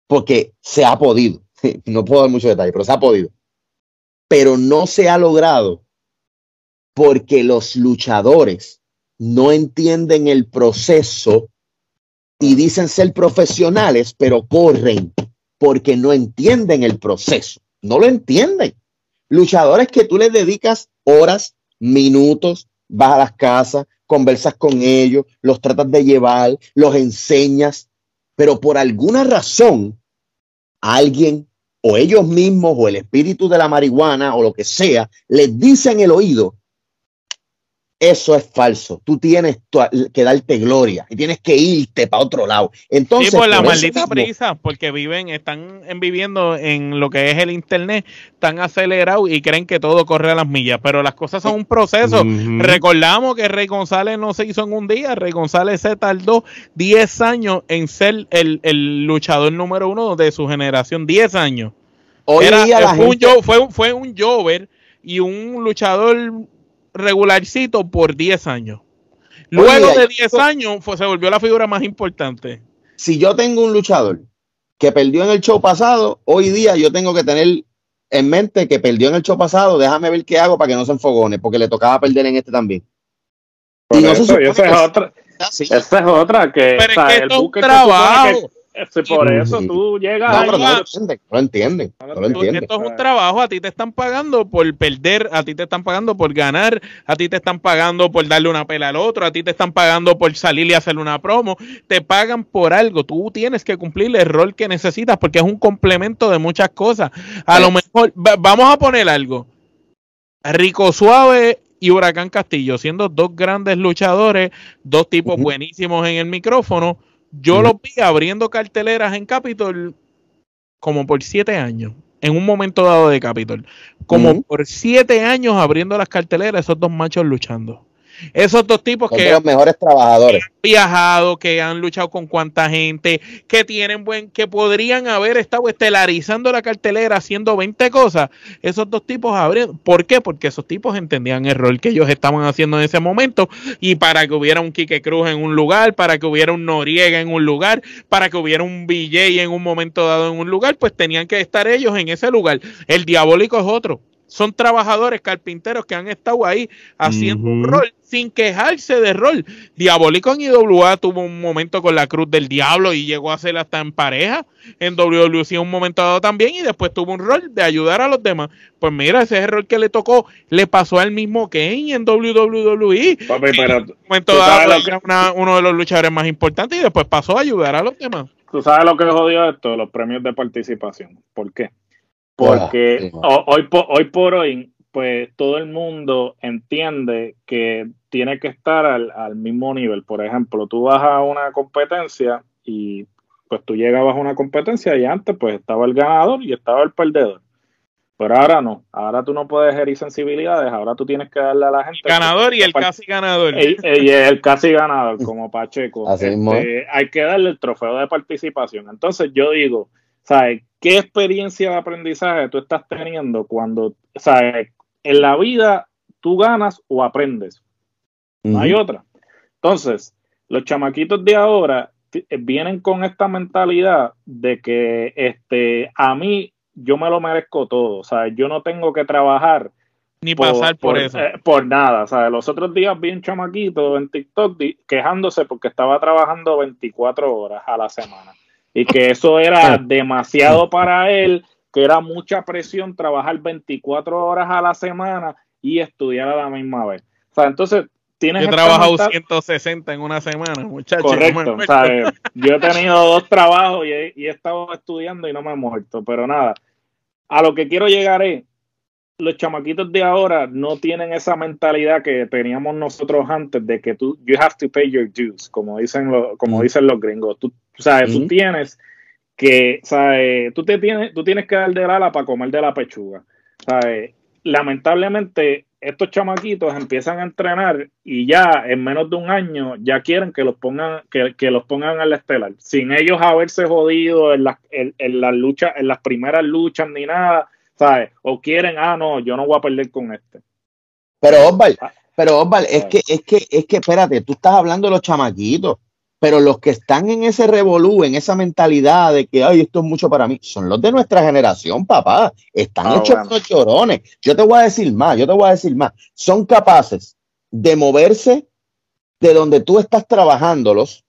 porque se ha podido. No puedo dar mucho detalle, pero se ha podido. Pero no se ha logrado porque los luchadores no entienden el proceso y dicen ser profesionales, pero corren porque no entienden el proceso. No lo entienden. Luchadores que tú les dedicas horas, minutos, vas a las casas, conversas con ellos, los tratas de llevar, los enseñas, pero por alguna razón alguien o ellos mismos o el espíritu de la marihuana o lo que sea les dice en el oído, eso es falso. Tú tienes que darte gloria y tienes que irte para otro lado. Entonces, Sí, por la por maldita mismo- prisa, porque viven, están en- viviendo en lo que es el internet, tan acelerado y creen que todo corre a las millas, pero las cosas son un proceso. Recordamos que Rey González no se hizo en un día, Rey González se tardó 10 años en ser el, el luchador número uno de su generación, 10 años. Hoy Era- día la fue, un gente- fue, un- fue un jover y un luchador regularcito por 10 años. Luego de yo- 10 años fue, se volvió la figura más importante. si yo tengo un luchador que perdió en el show pasado, hoy día yo tengo que tener en mente que perdió en el show pasado, déjame ver qué hago para que no se enfogone, porque le tocaba perder en este también. Y no se eso, esa es otra, Sí. esa es otra que, Pero es o sea, que el es un trabajo. que- sí, por eso tú llegas No, pero no lo entienden, no lo entienden, no lo Tú- entienden. Esto es un trabajo, a ti te están pagando por perder, a ti te están pagando por ganar, a ti te están pagando por darle una pela al otro, a ti te están pagando por salir y hacerle una promo, te pagan por algo, tú tienes que cumplir el rol que necesitas porque es un complemento de muchas cosas. A lo mejor, va- vamos a poner algo, Rico Suave y Huracán Castillo, siendo dos grandes luchadores, dos tipos buenísimos en el micrófono, yo Ujú. los vi abriendo carteleras en Capitol como por siete años, en un momento dado de Capitol. Como por siete años abriendo las carteleras, esos dos machos luchando. Esos dos tipos Son que los mejores trabajadores. viajado, que han luchado con cuánta gente, que tienen buen, que podrían haber estado estelarizando la cartelera haciendo 20 cosas, esos dos tipos abrieron. ¿Por qué? Porque esos tipos entendían el rol que ellos estaban haciendo en ese momento y para que hubiera un Quique Cruz en un lugar, para que hubiera un Noriega en un lugar, para que hubiera un BJ en un momento dado en un lugar, pues tenían que estar ellos en ese lugar. El diabólico es otro. Son trabajadores carpinteros que han estado ahí haciendo un rol sin quejarse de rol. Diabólico en IWA tuvo un momento con la Cruz del Diablo y llegó a ser hasta en pareja. En WWC un momento dado también y después tuvo un rol de ayudar a los demás. Pues mira, ese es el rol que le tocó, le pasó al mismo Kane en WWE. Papi, pero en un momento dado era uno de los luchadores más importantes y después pasó a ayudar a los demás. ¿Tú sabes lo que jodió esto? Los premios de participación. ¿Por qué? Porque hoy, hoy por hoy pues todo el mundo entiende que tiene que estar al, mismo nivel. Por ejemplo, tú vas a una competencia y pues tú llegabas a una competencia y antes pues estaba el ganador y estaba el perdedor. Pero ahora no, ahora tú no puedes herir sensibilidades, ahora tú tienes que darle a la gente. Ganador y el casi ganador. Y, el casi ganador, como Pacheco. Este, hay que darle el trofeo de participación. Entonces yo digo, ¿sabes? ¿Qué experiencia de aprendizaje tú estás teniendo cuando, ¿sabes? en la vida tú ganas o aprendes. No hay otra. Entonces, los chamaquitos de ahora eh, vienen con esta mentalidad de que este, a mí yo me lo merezco todo. O sea, yo no tengo que trabajar. Ni pasar por, eso. Eh, por nada. O sea, los otros días vi un chamaquito en TikTok quejándose porque estaba trabajando 24 horas a la semana. Y que eso era demasiado para él que era mucha presión trabajar 24 horas a la semana y estudiar a la misma vez. O sea, entonces. Yo he trabajado 160 en una semana, muchachos. Correcto, yo he tenido dos trabajos y he, estado estudiando y no me he muerto, pero nada, a lo que quiero llegar es, los chamaquitos de ahora no tienen esa mentalidad que teníamos nosotros antes de que tú, you have to pay your dues, como dicen, como dicen los gringos. Tú, sea, tú tienes que, ¿sabes? Tú, te tienes, tú tienes que dar de ala para comer de la pechuga. ¿sabes? Lamentablemente, estos chamaquitos empiezan a entrenar y ya en menos de un año ya quieren que los pongan, que, que los pongan al estelar, sin ellos haberse jodido en las, en, las luchas, en las primeras luchas ni nada, ¿sabes? O quieren, ah, no, yo no voy a perder con este. Pero Osval, ah. pero Osval, es que, es que, es que, espérate, tú estás hablando de los chamaquitos. Pero los que están en ese revolú, en esa mentalidad de que, ay, esto es mucho para mí, son los de nuestra generación, papá. Están ah, hechos unos chorones. Yo te voy a decir más, yo te voy a decir más. Son capaces de moverse de donde tú estás trabajándolos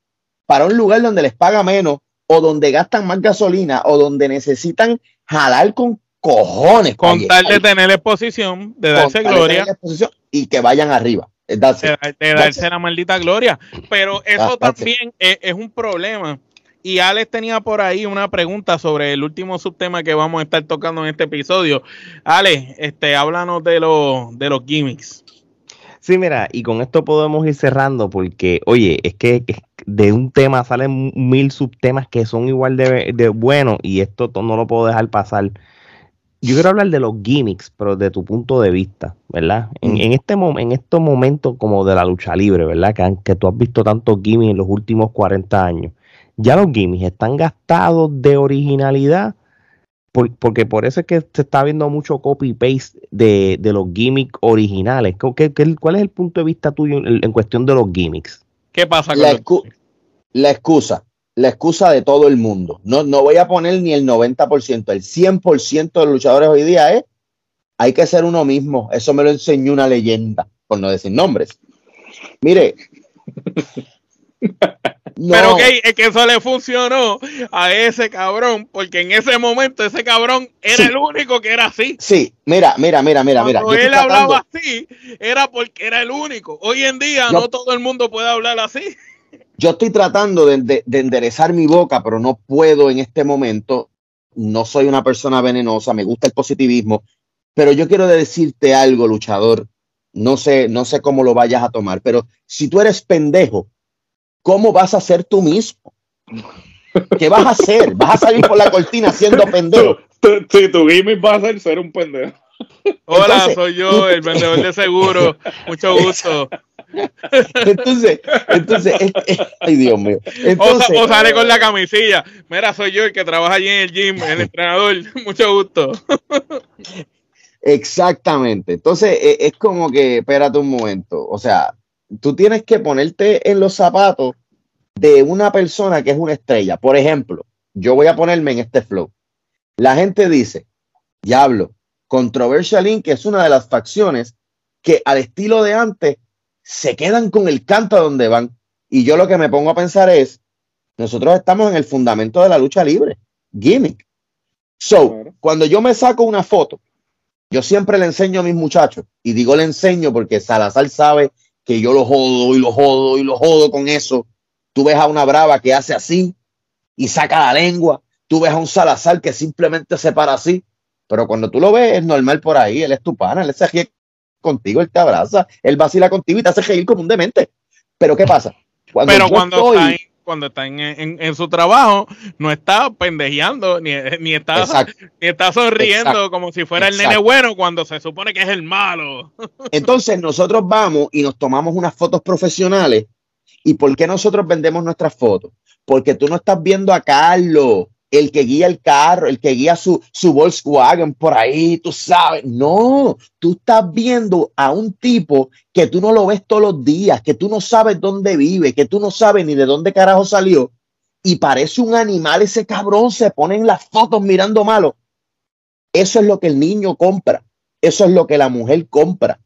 para un lugar donde les paga menos o donde gastan más gasolina o donde necesitan jalar con cojones. Con tal de tener exposición, de darse gloria. y que vayan arriba de, darse la maldita gloria. Pero eso ah, también es, un problema. Y Alex tenía por ahí una pregunta sobre el último subtema que vamos a estar tocando en este episodio. Alex, este, háblanos de, los de los gimmicks. Sí, mira, y con esto podemos ir cerrando porque, oye, es que de un tema salen mil subtemas que son igual de, de buenos y esto no lo puedo dejar pasar yo quiero hablar de los gimmicks, pero de tu punto de vista, ¿verdad? En, mm. este en estos momentos como de la lucha libre, ¿verdad? Que, que tú has visto tantos gimmicks en los últimos 40 años. Ya los gimmicks están gastados de originalidad, porque por eso es que se está viendo mucho copy-paste de, los gimmicks originales. ¿Qué, cuál es el punto de vista tuyo en, cuestión de los gimmicks? ¿Qué pasa con la, la excusa la excusa de todo el mundo. No, no voy a poner ni el 90%, el 100% de los luchadores hoy día es, hay que ser uno mismo. Eso me lo enseñó una leyenda, por no decir nombres. Mire. Pero que, es que eso le funcionó a ese cabrón, porque en ese momento ese cabrón era el único que era así. Sí, mira, mira, mira, mira, mira. Cuando él hablaba así, era porque era el único. Hoy en día no todo el mundo puede hablar así. Yo estoy tratando de, enderezar mi boca, pero no puedo en este momento. No soy una persona venenosa, me gusta el positivismo, pero yo quiero decirte algo, luchador. No sé, no sé cómo lo vayas a tomar, pero si tú eres pendejo, ¿cómo vas a ser tú mismo? ¿Qué vas a hacer? ¿Vas a salir por la cortina siendo pendejo? Si tu gimmick va a ser ser un pendejo. Hola, soy yo, el vendedor de seguro. Mucho gusto. Entonces, entonces, ay Dios mío. o, sale con la camisilla. Mira, soy yo el que trabaja allí en el gym, el entrenador. Mucho gusto. Exactamente. Entonces, e, es como que, espérate un momento. O sea, tú tienes que ponerte en los zapatos de una persona que es una estrella. Por ejemplo, yo voy a ponerme en este flow. La gente dice, diablo, Controversial Inc., que es una de las facciones que al estilo de antes se quedan con el canto a donde van. Y yo lo que me pongo a pensar es, nosotros estamos en el fundamento de la lucha libre, gimmick. So, Claro. cuando yo me saco una foto, yo siempre le enseño a mis muchachos, y digo le enseño porque Salazar sabe que yo lo jodo y lo jodo y lo jodo con eso. Tú ves a una brava que hace así y saca la lengua. Tú ves a un Salazar que simplemente se para así. Pero cuando tú lo ves, es normal por ahí. Él es tu pana, él se ríe contigo, él te abraza, él vacila contigo y te hace reír como un demente. Pero ¿qué pasa? Cuando Pero cuando estoy- está, en, cuando está en, en- en su trabajo, no está pendejeando, ni, ni está, Exacto. ni está sonriendo Exacto. como si fuera el nene bueno cuando se supone que es el malo. Entonces nosotros vamos y nos tomamos unas fotos profesionales. ¿Y por qué nosotros vendemos nuestras fotos? Porque tú no estás viendo a Carlos, el que guía el carro, el que guía su, su Volkswagen por ahí, tú sabes. No, tú estás viendo a un tipo que tú no lo ves todos los días, que tú no sabes dónde vive, que tú no sabes ni de dónde carajo salió. Y parece un animal ese cabrón, se pone en las fotos mirando malo. Eso es lo que el niño compra. Eso es lo que la mujer compra.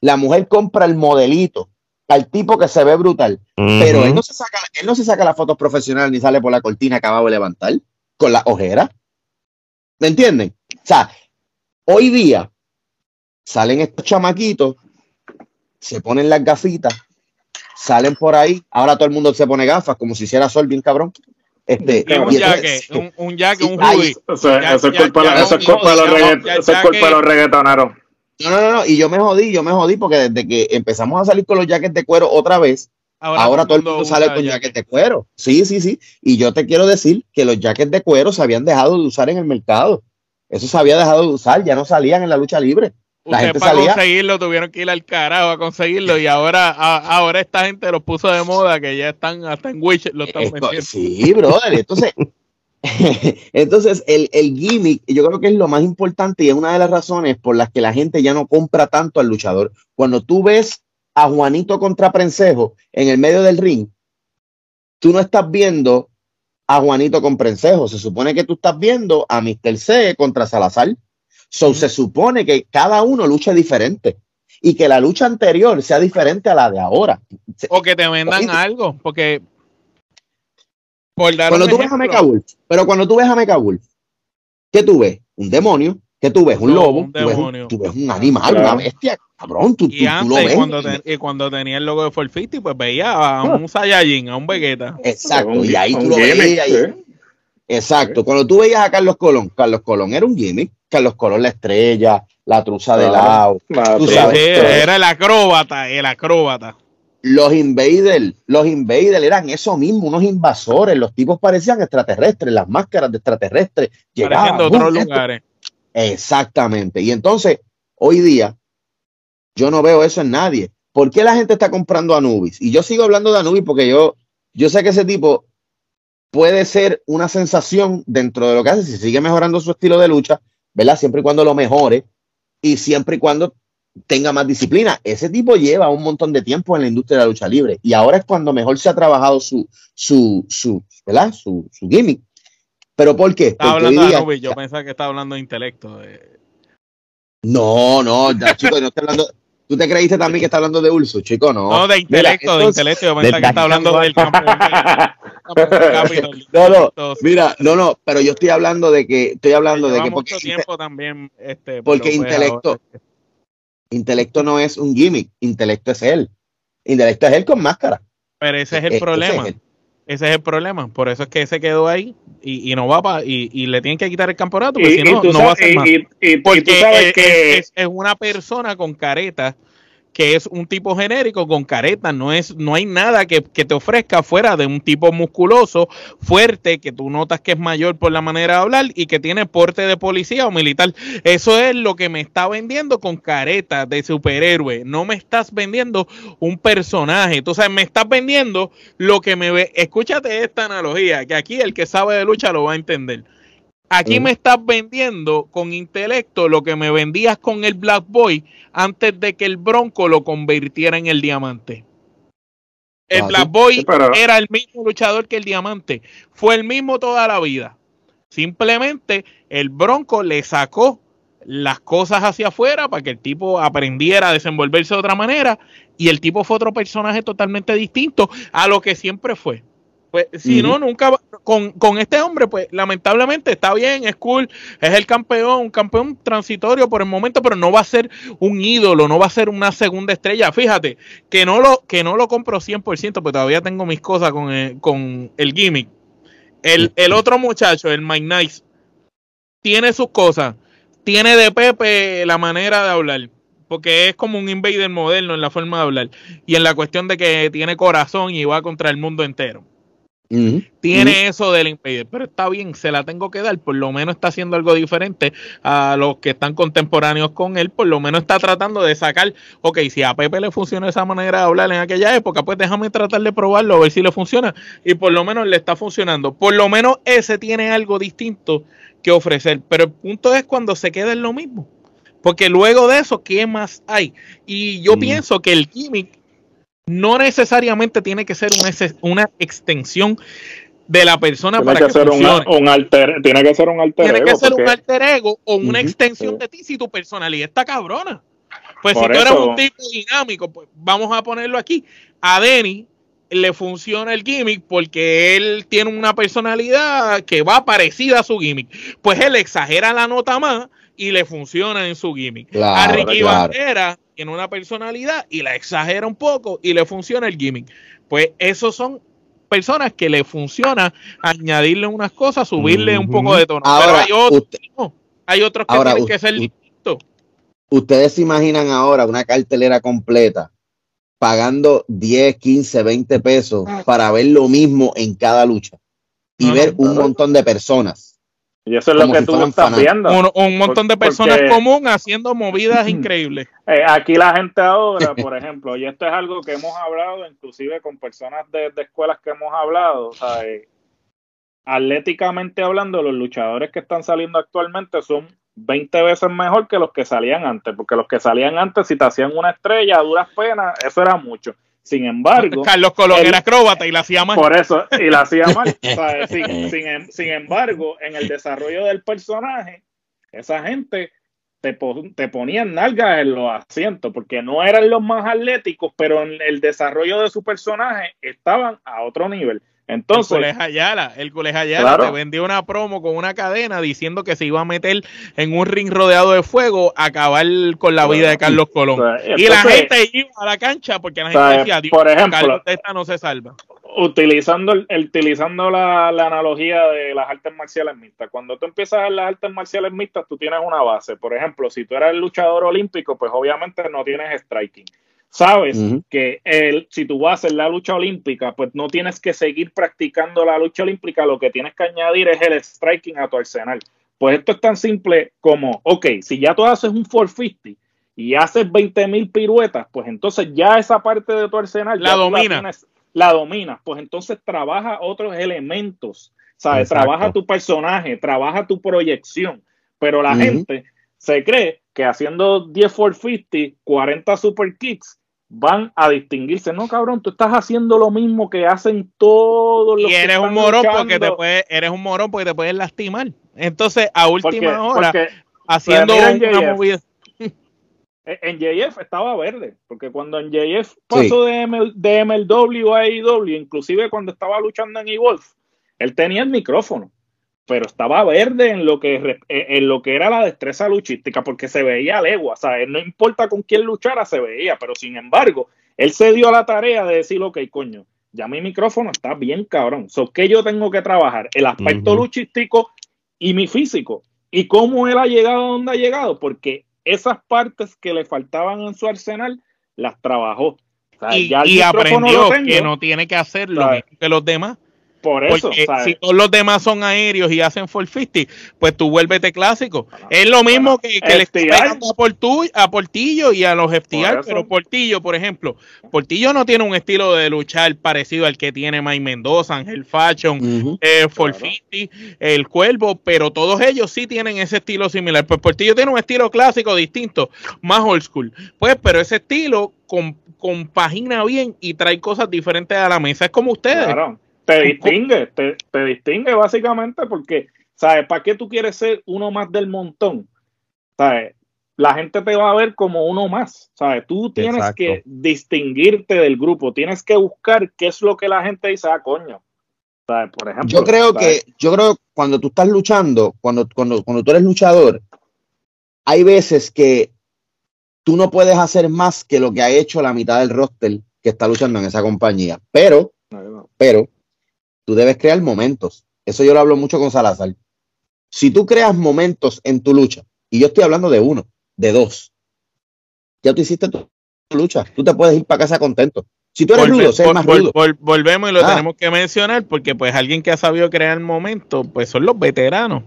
La mujer compra el modelito, al tipo que se ve brutal, pero él no se saca, él no se saca las fotos profesionales ni sale por la cortina acabado de levantar con la ojera. ¿Me entienden? O sea, hoy día salen estos chamaquitos, se ponen las gafitas, salen por ahí, ahora todo el mundo se pone gafas como si hiciera sol bien cabrón. Este, Y un y jaque, entonces- un, un jaque, un hoodie. Eso, es culpa, es de los es reggaetoneros. No, no, no, no, y yo me jodí, yo me jodí porque desde que empezamos a salir con los jackets de cuero otra vez, ahora, todo el mundo sale con jaque. jackets de cuero. Sí, sí, sí. Y yo te quiero decir que los jackets de cuero se habían dejado de usar en el mercado. Eso se había dejado de usar, ya no salían en la lucha libre. La Usted gente para salía- conseguirlo tuvieron que ir al carajo a conseguirlo y ahora, a- ahora esta gente los puso de moda que ya están hasta en lo están Esto- metiendo. sí, brother. Entonces, entonces el, el gimmick, yo creo que es lo más importante y es una de las razones por las que la gente ya no compra tanto al luchador. Cuando tú ves a Juanito contra Prensejo en el medio del ring, tú no estás viendo a Juanito con Prensejo. Se supone que tú estás viendo a Mr. C contra Salazar. So, se supone que cada uno lucha diferente y que la lucha anterior sea diferente a la de ahora. O que te vendan algo, porque por dar Cuando tú ves a Mecha Wolf, pero cuando tú ves a Mecha Wolf, ¿qué tú ves? Un demonio, ¿qué tú ves? Un lobo, un tú, ves un, demonio. tú ves un animal, Claro. una bestia, cabrón, tú, tú, y tú lo antes, ves. cuando, te- y cuando tenía el logo de 450, pues veía a un Saiyajin, a un Vegeta. Exacto, Un y ahí tú lo veías. ahí. sí. Exacto, cuando tú veías a Carlos Colón, Carlos Colón era un gimmick, Carlos Colón la estrella, la truza de Claro. lado, La Tú Sí, sabes, sí, pero- era el acróbata, el acróbata. los invaders, los invaders eran eso mismo, unos invasores, los tipos parecían extraterrestres, las máscaras de extraterrestres llegaban. de otros lugares. Exactamente. Y entonces, hoy día, yo no veo eso en nadie. ¿Por qué la gente está comprando Anubis? Y yo sigo hablando de Anubis porque yo, yo sé que ese tipo puede ser una sensación dentro de lo que hace, si sigue mejorando su estilo de lucha, ¿verdad? Siempre y cuando lo mejore y siempre y cuando tenga más disciplina. Ese tipo lleva un montón de tiempo en la industria de la lucha libre y ahora es cuando mejor se ha trabajado su, su, su, ¿verdad? Su, su gimmick. ¿Pero por qué? Estaba Porque hablando de yo pensaba que estaba hablando de intelecto. eh. No, no, ya, chico, no estoy hablando. ¿Tú te creíste también que está hablando de Urso, chico? No. No, de Mira, intelecto, de intelecto. Yo pensaba que estaba hablando del campo. No, no, Mira, no, no, pero yo estoy hablando de que, estoy hablando de que porque, tiempo también. Este, porque intelecto- ahora- intelecto no es un gimmick, intelecto es él. Intelecto es él con máscara. Pero ese es Eh, el ese problema. es. Ese es el problema. Por eso es que se quedó ahí y, y no va para. Y, y le tienen que quitar el campeonato, porque si no, no va a sabes, hacer más. Porque tú sabes es, que es- es una persona con careta que es un tipo genérico con careta, no es, no hay nada que, que te ofrezca fuera de un tipo musculoso, fuerte, que tú notas que es mayor por la manera de hablar y que tiene porte de policía o militar. Eso es lo que me está vendiendo con careta de superhéroe. No me estás vendiendo un personaje. Sabes, me estás vendiendo lo que me ve. Escúchate esta analogía, que aquí el que sabe de lucha lo va a entender. Aquí me estás vendiendo con intelecto lo que me vendías con el Black Boy antes de que el Bronco lo convirtiera en el diamante. El Ah, Black. Boy Sí, pero- era el mismo luchador que el diamante. Fue el mismo toda la vida. Simplemente el Bronco le sacó las cosas hacia afuera para que el tipo aprendiera a desenvolverse de otra manera y el tipo fue otro personaje totalmente distinto a lo que siempre fue. Pues si no, nunca con, con, este hombre, pues lamentablemente está bien, es cool, es el campeón, un campeón transitorio por el momento, pero no va a ser un ídolo, no va a ser una segunda estrella. Fíjate, que no lo, que no lo compro 100%, pero todavía tengo mis cosas con el, con el gimmick. El, el otro muchacho, el Mike Nice, tiene sus cosas tiene de Pepe la manera de hablar, porque es como un invader moderno en la forma de hablar y en la cuestión de que tiene corazón y va contra el mundo entero. Tiene eso del invader, pero está bien, se la tengo que dar, por lo menos está haciendo algo diferente a los que están contemporáneos con él, por lo menos está tratando de sacar, ok, si a Pepe le funciona esa manera de hablar en aquella época, pues déjame tratar de probarlo, a ver si le funciona, y por lo menos le está funcionando, por lo menos ese tiene algo distinto que ofrecer. Pero el punto es cuando se queda en lo mismo. Porque luego de eso, ¿qué más hay? Y yo mm. pienso que el gimmick no necesariamente tiene que ser una, una extensión de la persona para que, ser Un, alter, tiene que ser un alter tiene ego. que ser un alter ego o una extensión de ti si tu personalidad está cabrona. Pues si tú eres un tipo dinámico, pues vamos a ponerlo aquí. A Denny le funciona el gimmick porque él tiene una personalidad que va parecida a su gimmick. Pues él exagera la nota más y le funciona en su gimmick. a Ricky Bandera tiene una personalidad y la exagera un poco y le funciona el gimmick. Pues esos son personas que le funciona añadirle unas cosas, subirle un poco de tono. Pero hay otros, hay otros que tienen que ser distintos. Ustedes se imaginan ahora una cartelera completa pagando 10, 15, 20 pesos ah. para ver lo mismo en cada lucha y ver un montón de personas. Y eso es lo que tú estás viendo. Un, montón de personas común haciendo movidas increíbles. Eh, aquí la gente ahora, por ejemplo, y esto es algo que hemos hablado inclusive con personas de, escuelas que hemos hablado, atléticamente hablando, los luchadores que están saliendo actualmente son 20 veces mejor que los que salían antes, porque los que salían antes, si te hacían una estrella a duras penas, eso era mucho. Sin embargo, Carlos Colón era acróbata y la hacía mal. Por eso, y la hacía mal. sin, embargo, en el desarrollo del personaje, esa gente te, te ponían nalgas en los asientos, porque no eran los más atléticos, pero en el desarrollo de su personaje estaban a otro nivel. Entonces, el Ayala, el Ayala te vendió una promo con una cadena diciendo que se iba a meter en un ring rodeado de fuego a acabar con la vida de Carlos Colón. y la gente iba a la cancha porque la gente decía, Dios, por ejemplo, Carlos esta no se salva. Utilizando, utilizando la, la, analogía de las artes marciales mixtas, cuando tú empiezas en las artes marciales mixtas, tú tienes una base. Por ejemplo, si tú eres el luchador olímpico, pues obviamente no tienes striking sabes que el, si tú vas a hacer la lucha olímpica, pues no tienes que seguir practicando la lucha olímpica, lo que tienes que añadir es el striking a tu arsenal. Pues esto es tan simple como, ok, si ya tú haces un 450 y haces 20 mil piruetas, pues entonces ya esa parte de tu arsenal la dominas. La, dominas, pues entonces trabaja otros elementos, ¿sabes? Trabaja tu personaje, trabaja tu proyección, pero la gente se cree que haciendo 10 450, 40 super kicks, van a distinguirse. No, cabrón, tú estás haciendo lo mismo que hacen todos los y eres un morón porque te puedes, eres un morón porque te puedes lastimar. Entonces, a última hora, haciendo una movida. En JF estaba verde, porque cuando en JF pasó de, de MLW a AEW, inclusive cuando estaba luchando en E-Wolf, él tenía el micrófono pero estaba verde en lo que eh, en lo que era la destreza luchística porque se veía a legua, o sea, no importa con quién luchara, se veía, pero sin embargo, él se dio a la tarea de decir, ok, coño, ya mi micrófono está bien cabrón, so, ¿qué yo tengo que trabajar? El aspecto luchístico y mi físico, y cómo él ha llegado a donde ha llegado, porque esas partes que le faltaban en su arsenal, las trabajó. y, aprendió que no tiene que hacer lo mismo que los demás por eso, si todos los demás son aéreos y hacen 450, pues tú vuélvete clásico. es lo mismo que, que le a, a Portillo y a los FTR, pero Portillo, por ejemplo, Portillo no tiene un estilo de luchar parecido al que tiene Mike Mendoza, Angel Fashion, eh, el Cuervo, pero todos ellos sí tienen ese estilo similar. Pues Portillo tiene un estilo clásico distinto, más old school. Pues, pero ese estilo compagina bien y trae cosas diferentes a la mesa. Es como ustedes te distingue, te, te, distingue básicamente porque, ¿sabes? ¿Para qué tú quieres ser uno más del montón? ¿sabes? La gente te va a ver como uno más, ¿sabes? Tú tienes Exacto. que distinguirte del grupo, tienes que buscar qué es lo que la gente dice, ah, coño. ¿Sabes? Por ejemplo, Yo creo ¿sabes? que, yo creo que cuando tú estás luchando, cuando, cuando, cuando tú eres luchador, hay veces que tú no puedes hacer más que lo que ha hecho la mitad del roster que está luchando en esa compañía. Pero, pero, tú debes crear momentos. Eso yo lo hablo mucho con Salazar. Si tú creas momentos en tu lucha, y yo estoy hablando de uno, de dos, ya tú hiciste tu, lucha. Tú te puedes ir para casa contento. Si tú eres Volve- rudo, sé el vol- más vol- rudo. vol- volvemos y lo Ah. tenemos que mencionar porque pues alguien que ha sabido crear momentos, pues son los veteranos.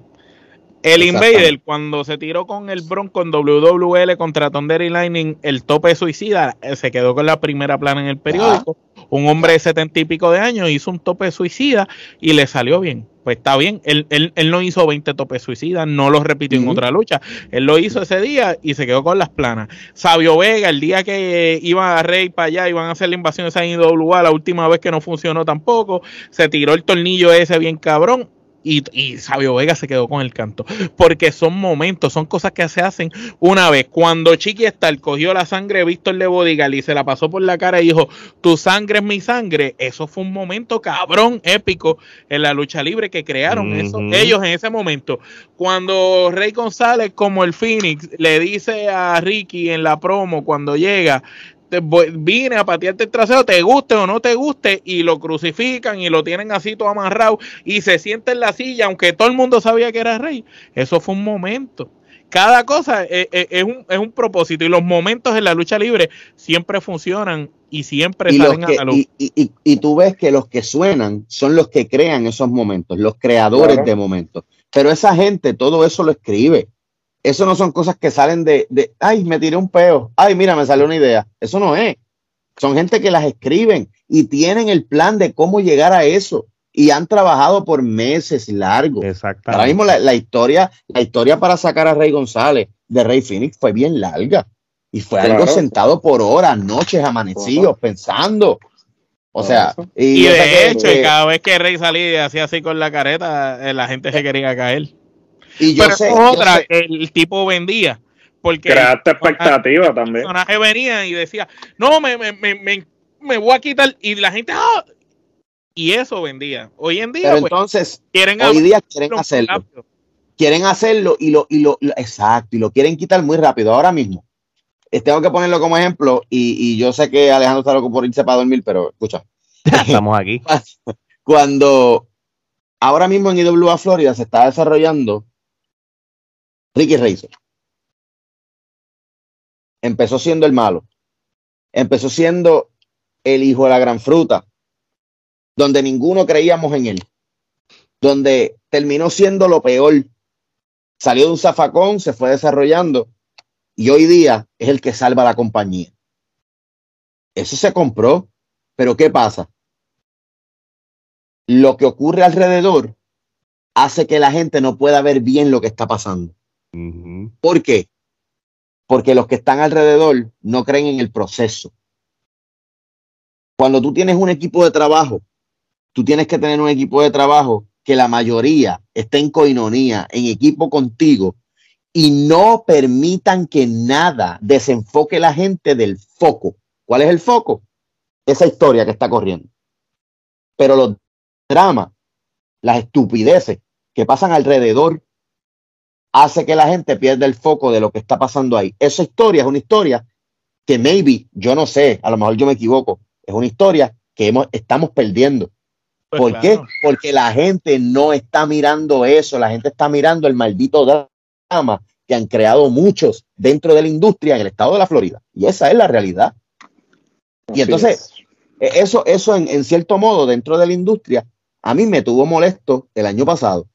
El. Invader, cuando se tiró con el Bronco en WWL contra Thunder y Lightning, el tope suicida, eh, se quedó con la primera plana en el periódico. Un hombre de setenta y pico de años hizo un tope suicida y le salió bien. Pues está bien, él, él, él no hizo 20 topes suicidas, no los repitió en otra lucha. Él lo hizo ese día y se quedó con las planas. Sabio Vega, el día que iba a Rey para allá, iban a hacer la invasión de esa IWA, la última vez que no funcionó tampoco, se tiró el tornillo ese bien cabrón. Y, y Sabio Vega se quedó con el canto. Porque son momentos, son cosas que se hacen una vez. Cuando Chiqui Star cogió la sangre de Víctor de Bodigal y se la pasó por la cara y dijo, tu sangre es mi sangre, eso fue un momento cabrón, épico en la lucha libre que crearon eso, ellos en ese momento. Cuando Rey González, como el Phoenix, le dice a Ricky en la promo cuando llega, te voy- vine a patearte el trasero, te guste o no te guste, y lo crucifican y lo tienen así todo amarrado y se sienta en la silla, aunque todo el mundo sabía que era Rey. Eso fue un momento. Cada cosa es, es- es un, es un propósito y los momentos en la lucha libre siempre funcionan y siempre y, salen que- a la luz. y, y- y- y tú ves que los que suenan son los que crean esos momentos, los creadores Claro. de momentos. Pero esa gente todo eso lo escribe. Eso no son cosas que salen de, de, ay, me tiré un peo, ay, mira, me salió una idea. Eso no es. Son gente que las escriben y tienen el plan de cómo llegar a eso. Y han trabajado por meses largos. Exactamente. Ahora mismo la, la historia, la historia para sacar a Rey González de Rey Phoenix fue bien larga. Y fue Claro. algo sentado por horas, noches amanecidos, pensando. O sea, y, Y yo sé de que- hecho, que- y cada vez que Rey salía y hacía así con la careta, eh, la gente se quería caer. Y yo Pero sé, eso es yo otra sé- el tipo vendía. Porque Creaste el expectativa también. personaje venía y decía, no, me, me, me, me, me voy a quitar. Y la gente, "Ah". y eso vendía. Hoy en día, pero pues, entonces, quieren hoy día quieren hacerlo. rápido. Quieren hacerlo y lo, y lo, lo- exacto, y lo quieren quitar muy rápido. Ahora mismo, eh, tengo que ponerlo como ejemplo, y, y yo sé que Alejandro está loco por irse para dormir, pero escucha, Estamos aquí. cuando ahora mismo en IWA Florida se está desarrollando Ricky Razor. Empezó siendo el malo. Empezó siendo el hijo de la gran fruta, donde ninguno creíamos en él. Donde terminó siendo lo peor. Salió de un zafacón, se fue desarrollando y hoy día es el que salva la compañía. Eso se compró, pero ¿qué pasa? lo que ocurre alrededor hace que la gente no pueda ver bien lo que está pasando. ¿Por qué? Porque los que están alrededor no creen en el proceso. Cuando tú tienes un equipo de trabajo, tú tienes que tener un equipo de trabajo que la mayoría esté en coinonía, en equipo contigo, y no permitan que nada desenfoque la gente del foco. ¿Cuál es el foco? Esa historia que está corriendo. Pero los dramas, las estupideces que pasan alrededor, hace que la gente pierda el foco de lo que está pasando ahí. Esa historia es una historia que maybe, yo no sé, a lo mejor yo me equivoco, es una historia que hemos, estamos perdiendo. Pues ¿Por qué? Porque la gente no está mirando eso, la gente está mirando el maldito drama que han creado muchos dentro de la industria en el estado de la Florida. Y esa es la realidad. Y entonces, es. E- Eso, eso en, en cierto modo, dentro de la industria, a mí me tuvo molesto el año pasado.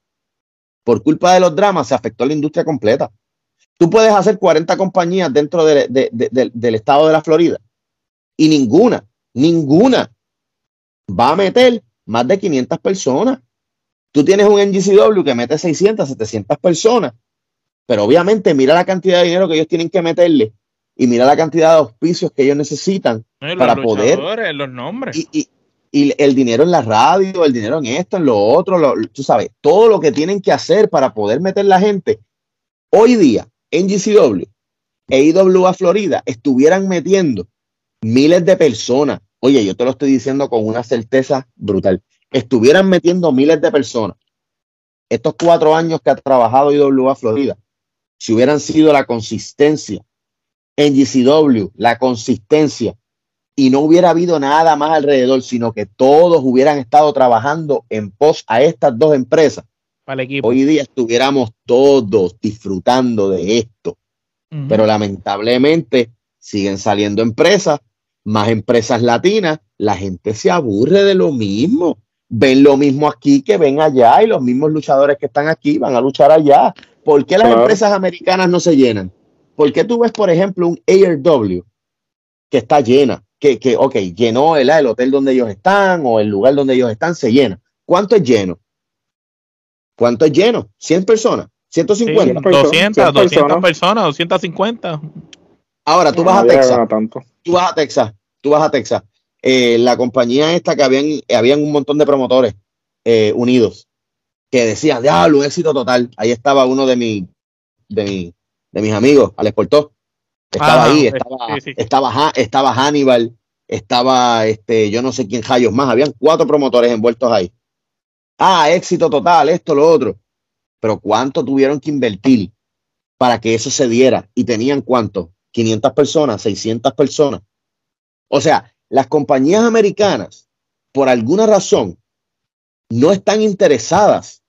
Por culpa de los dramas, se afectó la industria completa. Tú puedes hacer 40 compañías dentro de- de- de- de- del estado de la Florida y ninguna, ninguna va a meter más de 500 personas. Tú tienes un NGCW que mete 600, 700 personas, pero obviamente mira la cantidad de dinero que ellos tienen que meterle y mira la cantidad de auspicios que ellos necesitan para poder- los nombres. y, y- y el dinero en la radio, el dinero en esto, en lo otro, lo- tú sabes, todo lo que tienen que hacer para poder meter la gente. Hoy día, NGCW e IWA Florida estuvieran metiendo miles de personas, oye, yo te lo estoy diciendo con una certeza brutal, estuvieran metiendo miles de personas. Estos cuatro años que ha trabajado IWA Florida, si hubieran sido la consistencia en GCW, la consistencia, y no hubiera habido nada más alrededor, sino que todos hubieran estado trabajando en pos a estas dos empresas, hoy día estuviéramos todos disfrutando de esto. Pero lamentablemente siguen saliendo empresas, más empresas latinas, la gente se aburre de lo mismo ven lo mismo aquí que ven allá y los mismos luchadores que están aquí van a luchar allá. ¿Por qué las empresas americanas no se llenan? ¿Por qué tú ves, por ejemplo, un ARW que está llena? Que, que ok, llenó el, el hotel donde ellos están o el lugar donde ellos están, se llena. ¿Cuánto es lleno? ¿Cuánto es lleno? ¿100 personas? ¿150? 200, 200 personas, 250. Ahora, tú vas a Texas. Tú vas a Texas. Tú vas a Texas eh, la compañía esta que habían, habían un montón de promotores eh, unidos que decían, diablo, éxito total. Ahí estaba uno de, mi, de, de mis amigos, Alex Portó. Estaba ahí, estaba, Estaba, estaba Hannibal, estaba este, yo no sé quién Jayos más, habían cuatro promotores envueltos ahí. Ah, éxito total, esto, lo otro. Pero ¿cuánto tuvieron que invertir para que eso se diera? Y tenían cuánto? 500 personas, 600 personas. O sea, las compañías americanas, por alguna razón, no están interesadas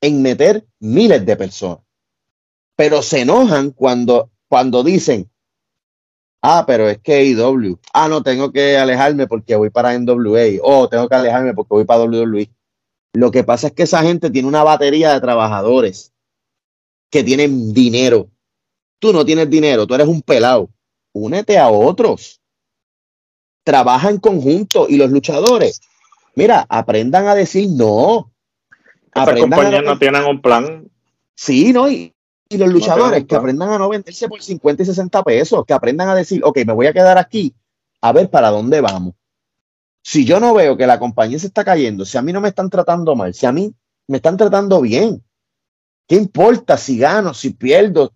en meter miles de personas, pero se enojan cuando, cuando dicen, ah, pero es que IW, ah, no, tengo que alejarme porque voy para NWA, o tengo que alejarme porque voy para WWE. Lo que pasa es que esa gente tiene una batería de trabajadores que tienen dinero. Tú no tienes dinero, tú eres un pelado. Únete a otros trabaja en conjunto y los luchadores, mira, aprendan a decir no. Aprendan a no, tienen un plan. Sí, ¿no? Y, los luchadores que aprendan a no venderse por 50 y 60 pesos, que aprendan a decir, ok, me voy a quedar aquí a ver para dónde vamos. Si yo no veo que la compañía se está cayendo, si a mí no me están tratando mal, si a mí me están tratando bien, ¿qué importa si gano, si pierdo?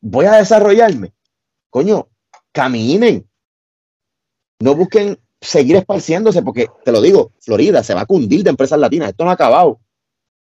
voy a desarrollarme. Coño, caminen, no busquen seguir esparciéndose, porque te lo digo, Florida se va a cundir de empresas latinas. Esto no ha acabado.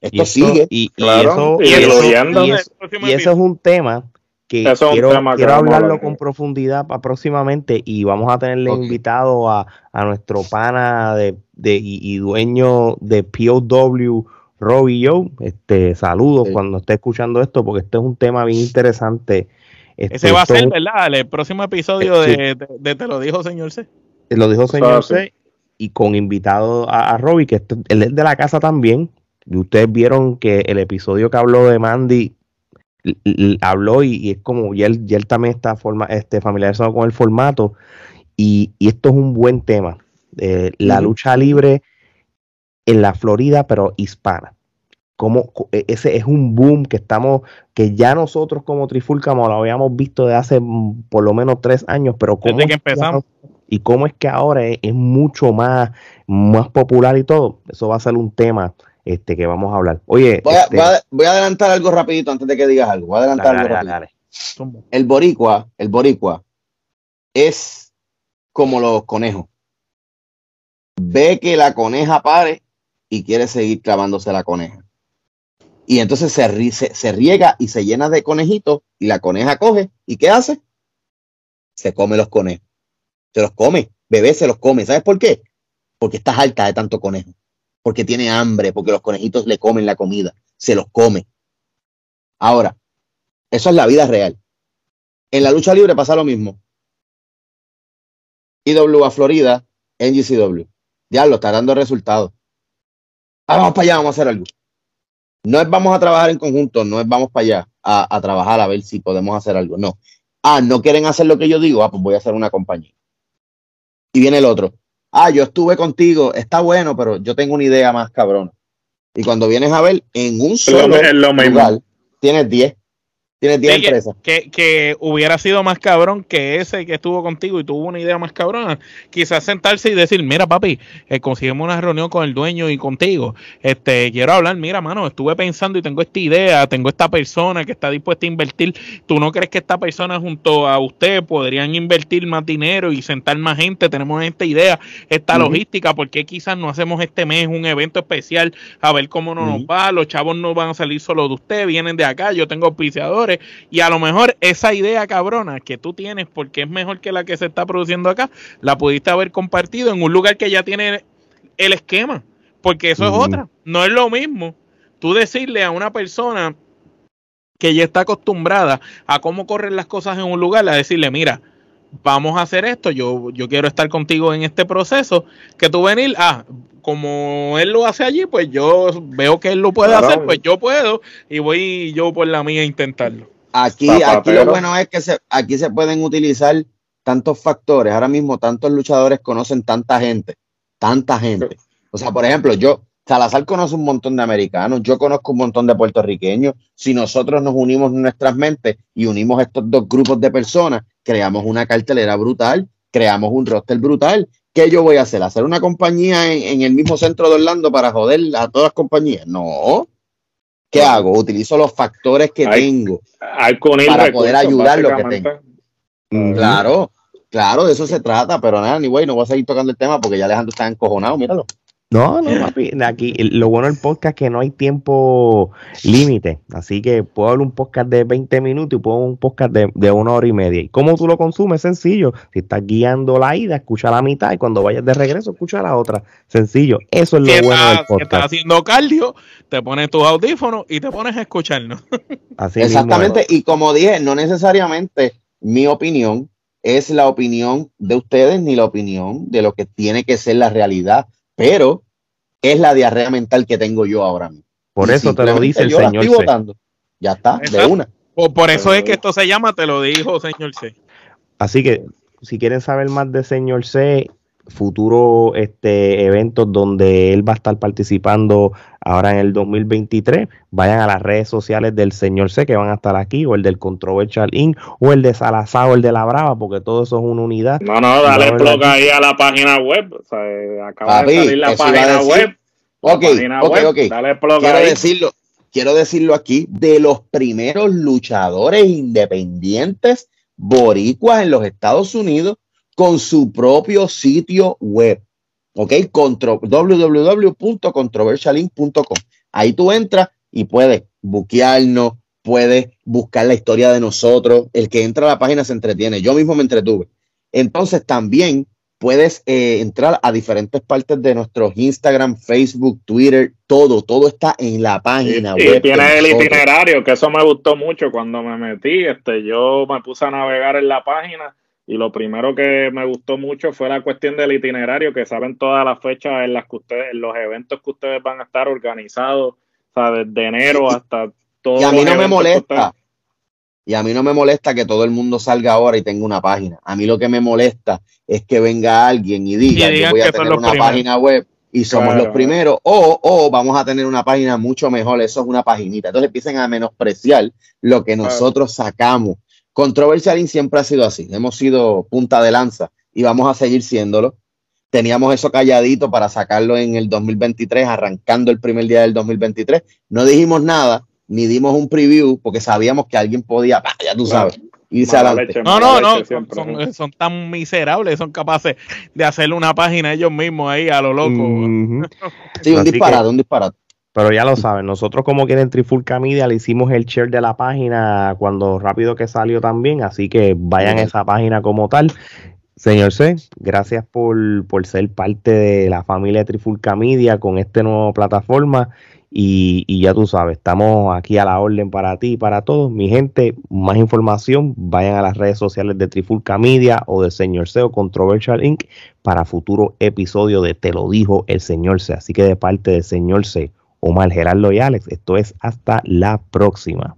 Esto sigue. Y, eso, es un tema que quiero, quiero hablarlo con profundidad próximamente y vamos a tenerle invitado a, nuestro pana de, y, dueño de POW, Robbie Joe. Este, saludos cuando esté escuchando esto, porque este es un tema bien interesante. Este, Ese va a ser, ¿verdad? El próximo episodio eh, de, Te lo dijo señor C. Lo dijo señor C. Y con invitado a, a Robbie, que él es de la casa también. Y ustedes vieron que el episodio que habló de Mandy habló y, es como, y él, él también está forma, este, familiarizado con el formato. Y, esto es un buen tema. Eh, la lucha libre en la Florida, pero hispana como e, ese es un boom que estamos, que ya nosotros como Trifulcamo lo habíamos visto de hace mm, por lo menos tres años, pero cómo que empezamos. y cómo es que ahora es, mucho más, más popular y todo, eso va a ser un tema este que vamos a hablar. Oye, voy a, este voy a, adelantar algo rapidito antes de que digas algo. Voy a adelantar algo El boricua, el boricua es como los conejos. Ve que la coneja pare y quiere seguir clavándose la coneja. Y entonces se, se, riega y se llena de conejitos y la coneja coge. ¿Y qué hace? Se come los conejos. Se los come. Bebé se los come. ¿Sabes por qué? Porque está alta de tanto conejo. Porque tiene hambre, porque los conejitos le comen la comida. Se los come. Ahora, eso es la vida real. En la lucha libre pasa lo mismo. IW a Florida, NGCW. lo está dando resultados. Ahora vamos para allá, vamos a hacer algo. No es vamos a trabajar en conjunto, no es vamos para allá a, trabajar a ver si podemos hacer algo. No. Ah, no quieren hacer lo que yo digo. Ah, pues voy a hacer una compañía. Y viene el otro. Ah, yo estuve contigo, está bueno, pero yo tengo una idea más cabrón. Y cuando vienes a ver, en un solo lugar, tienes 10. Tienes 10 Sí, que- empresas. que, que hubiera sido más cabrón que ese que estuvo contigo y tuvo una idea más cabrona. Quizás sentarse y decir, mira papi, eh, conseguimos una reunión con el dueño y contigo. Este, quiero hablar, mira mano, estuve pensando y tengo esta idea, tengo esta persona que está dispuesta a invertir. ¿Tú no crees que esta persona junto a usted podrían invertir más dinero y sentar más gente? Tenemos esta idea, esta Ujú. logística, ¿por qué quizás no hacemos este mes un evento especial a ver cómo no nos va? Los chavos no van a salir solo de usted, vienen de acá, yo tengo auspiciadores y a lo mejor esa idea cabrona que tú tienes porque es mejor que la que se está produciendo acá, la pudiste haber compartido en un lugar que ya tiene el esquema, porque eso es otra, no es lo mismo tú decirle a una persona que ya está acostumbrada a cómo corren las cosas en un lugar, a decirle, mira, vamos a hacer esto, yo, yo quiero estar contigo en este proceso, que tú venir, ah, como él lo hace allí, pues yo veo que él lo puede Claro. hacer, pues yo puedo y voy yo por la mía a intentarlo. Aquí, Papá, aquí lo bueno es que se, aquí se pueden utilizar tantos factores. Ahora mismo tantos luchadores conocen tanta gente, tanta gente. O sea, por ejemplo, yo, Salazar conoce un montón de americanos, yo conozco un montón de puertorriqueños. Si nosotros nos unimos en nuestras mentes y unimos estos dos grupos de personas, creamos una cartelera brutal, creamos un roster brutal. ¿Qué yo voy a hacer? ¿Hacer una compañía en, en el mismo centro de Orlando para joder a todas las compañías? No. ¿Qué hago? Utilizo los factores que tengo. Hay Para poder ayudar lo que. Ujú. Claro, claro, de eso se trata, pero nada, ni güey, no voy a seguir tocando el tema porque ya Alejandro está encojonado, míralo. No, no, papi. Aquí, lo bueno del podcast es que no hay tiempo límite. Así que puedo hablar un podcast de 20 minutos y puedo un podcast de, de una hora y media. ¿Y cómo tú lo consumes? Sencillo. Si estás guiando la ida, escucha la mitad y cuando vayas de regreso, escucha la otra. Sencillo. Eso es lo bueno del estás, si estás podcast. haciendo cardio, te pones tus audífonos y te pones a escucharnos. Así mismo Exactamente, es. y como dije, no necesariamente mi opinión es la opinión de ustedes ni la opinión de lo que tiene que ser la realidad, pero es la diarrea mental que tengo yo ahora mismo. Por Y eso te lo dice el yo la señor estoy C. votando. Ya está, de una. Por, por eso Pero- es que esto se llama, te lo dijo señor C. Así que si quieren saber más de señor C, futuros este, eventos donde él va a estar participando ahora en el 2023, vayan a las redes sociales del señor C que van a estar aquí, o el del Controversial Inc., o el de Salazar, o el de La Brava, porque todo eso es una unidad. No, no, dale No, plug ahí a la página web. O sea, acaba Papi, de salir la página web. La Ok, página web. Dale plug Quiero ahí. decirlo, quiero decirlo aquí, de los primeros luchadores independientes boricuas en los Estados Unidos con su propio sitio web. ¿Ok? Contro- www.controversialink.com. Ahí tú entras y puedes buquearnos, puedes buscar la historia de nosotros. El que entra a la página se entretiene. Yo mismo me entretuve. Entonces también puedes eh, entrar a diferentes partes de nuestros Instagram, Facebook, Twitter, todo, todo está en la Y, página y web. de tiene el nosotros. itinerario, que eso me gustó mucho cuando me metí. Este, yo me puse a navegar en la página y lo primero que me gustó mucho fue la cuestión del itinerario, que saben todas las fechas en las que ustedes, en los eventos que ustedes van a estar organizados, o sea, desde enero hasta todo. Y a mí no me molesta. Y a mí no me molesta que todo el mundo salga ahora y tenga una página. A mí lo que me molesta es que venga alguien y diga, Y yo digan voy a que son tener los una primeros. página web y somos Claro. los primeros, o, o vamos a tener una página mucho mejor, eso es una paginita. Entonces empiezan a menospreciar lo que Claro. nosotros sacamos. Controversial siempre ha sido así, hemos sido punta de lanza y vamos a seguir siéndolo. Teníamos eso calladito para sacarlo en el 2023, arrancando el primer día del 2023. No dijimos nada, ni dimos un preview, porque sabíamos que alguien podía, ah, ya tú sabes, irse Mala adelante. leche, No, no, no, son, siempre, son- ¿no? son tan miserables, son capaces de hacer una página ellos mismos ahí a lo loco. Sí, un Así disparate, que- un disparate. Pero ya lo saben, nosotros como quieren Trifulca Media le hicimos el share de la página cuando rápido que salió también, así que vayan a esa página como tal. Señor C, gracias por, por ser parte de la familia de Trifulca Media con esta nueva plataforma y, y ya tú sabes, estamos aquí a la orden para ti y para todos. Mi gente, más información, vayan a las redes sociales de Trifulca Media o de Señor C o Controversial Inc. para futuro episodio de Te lo dijo el Señor C. Así que de parte del Señor C, Omar Gerardo y Alex, esto es hasta la próxima.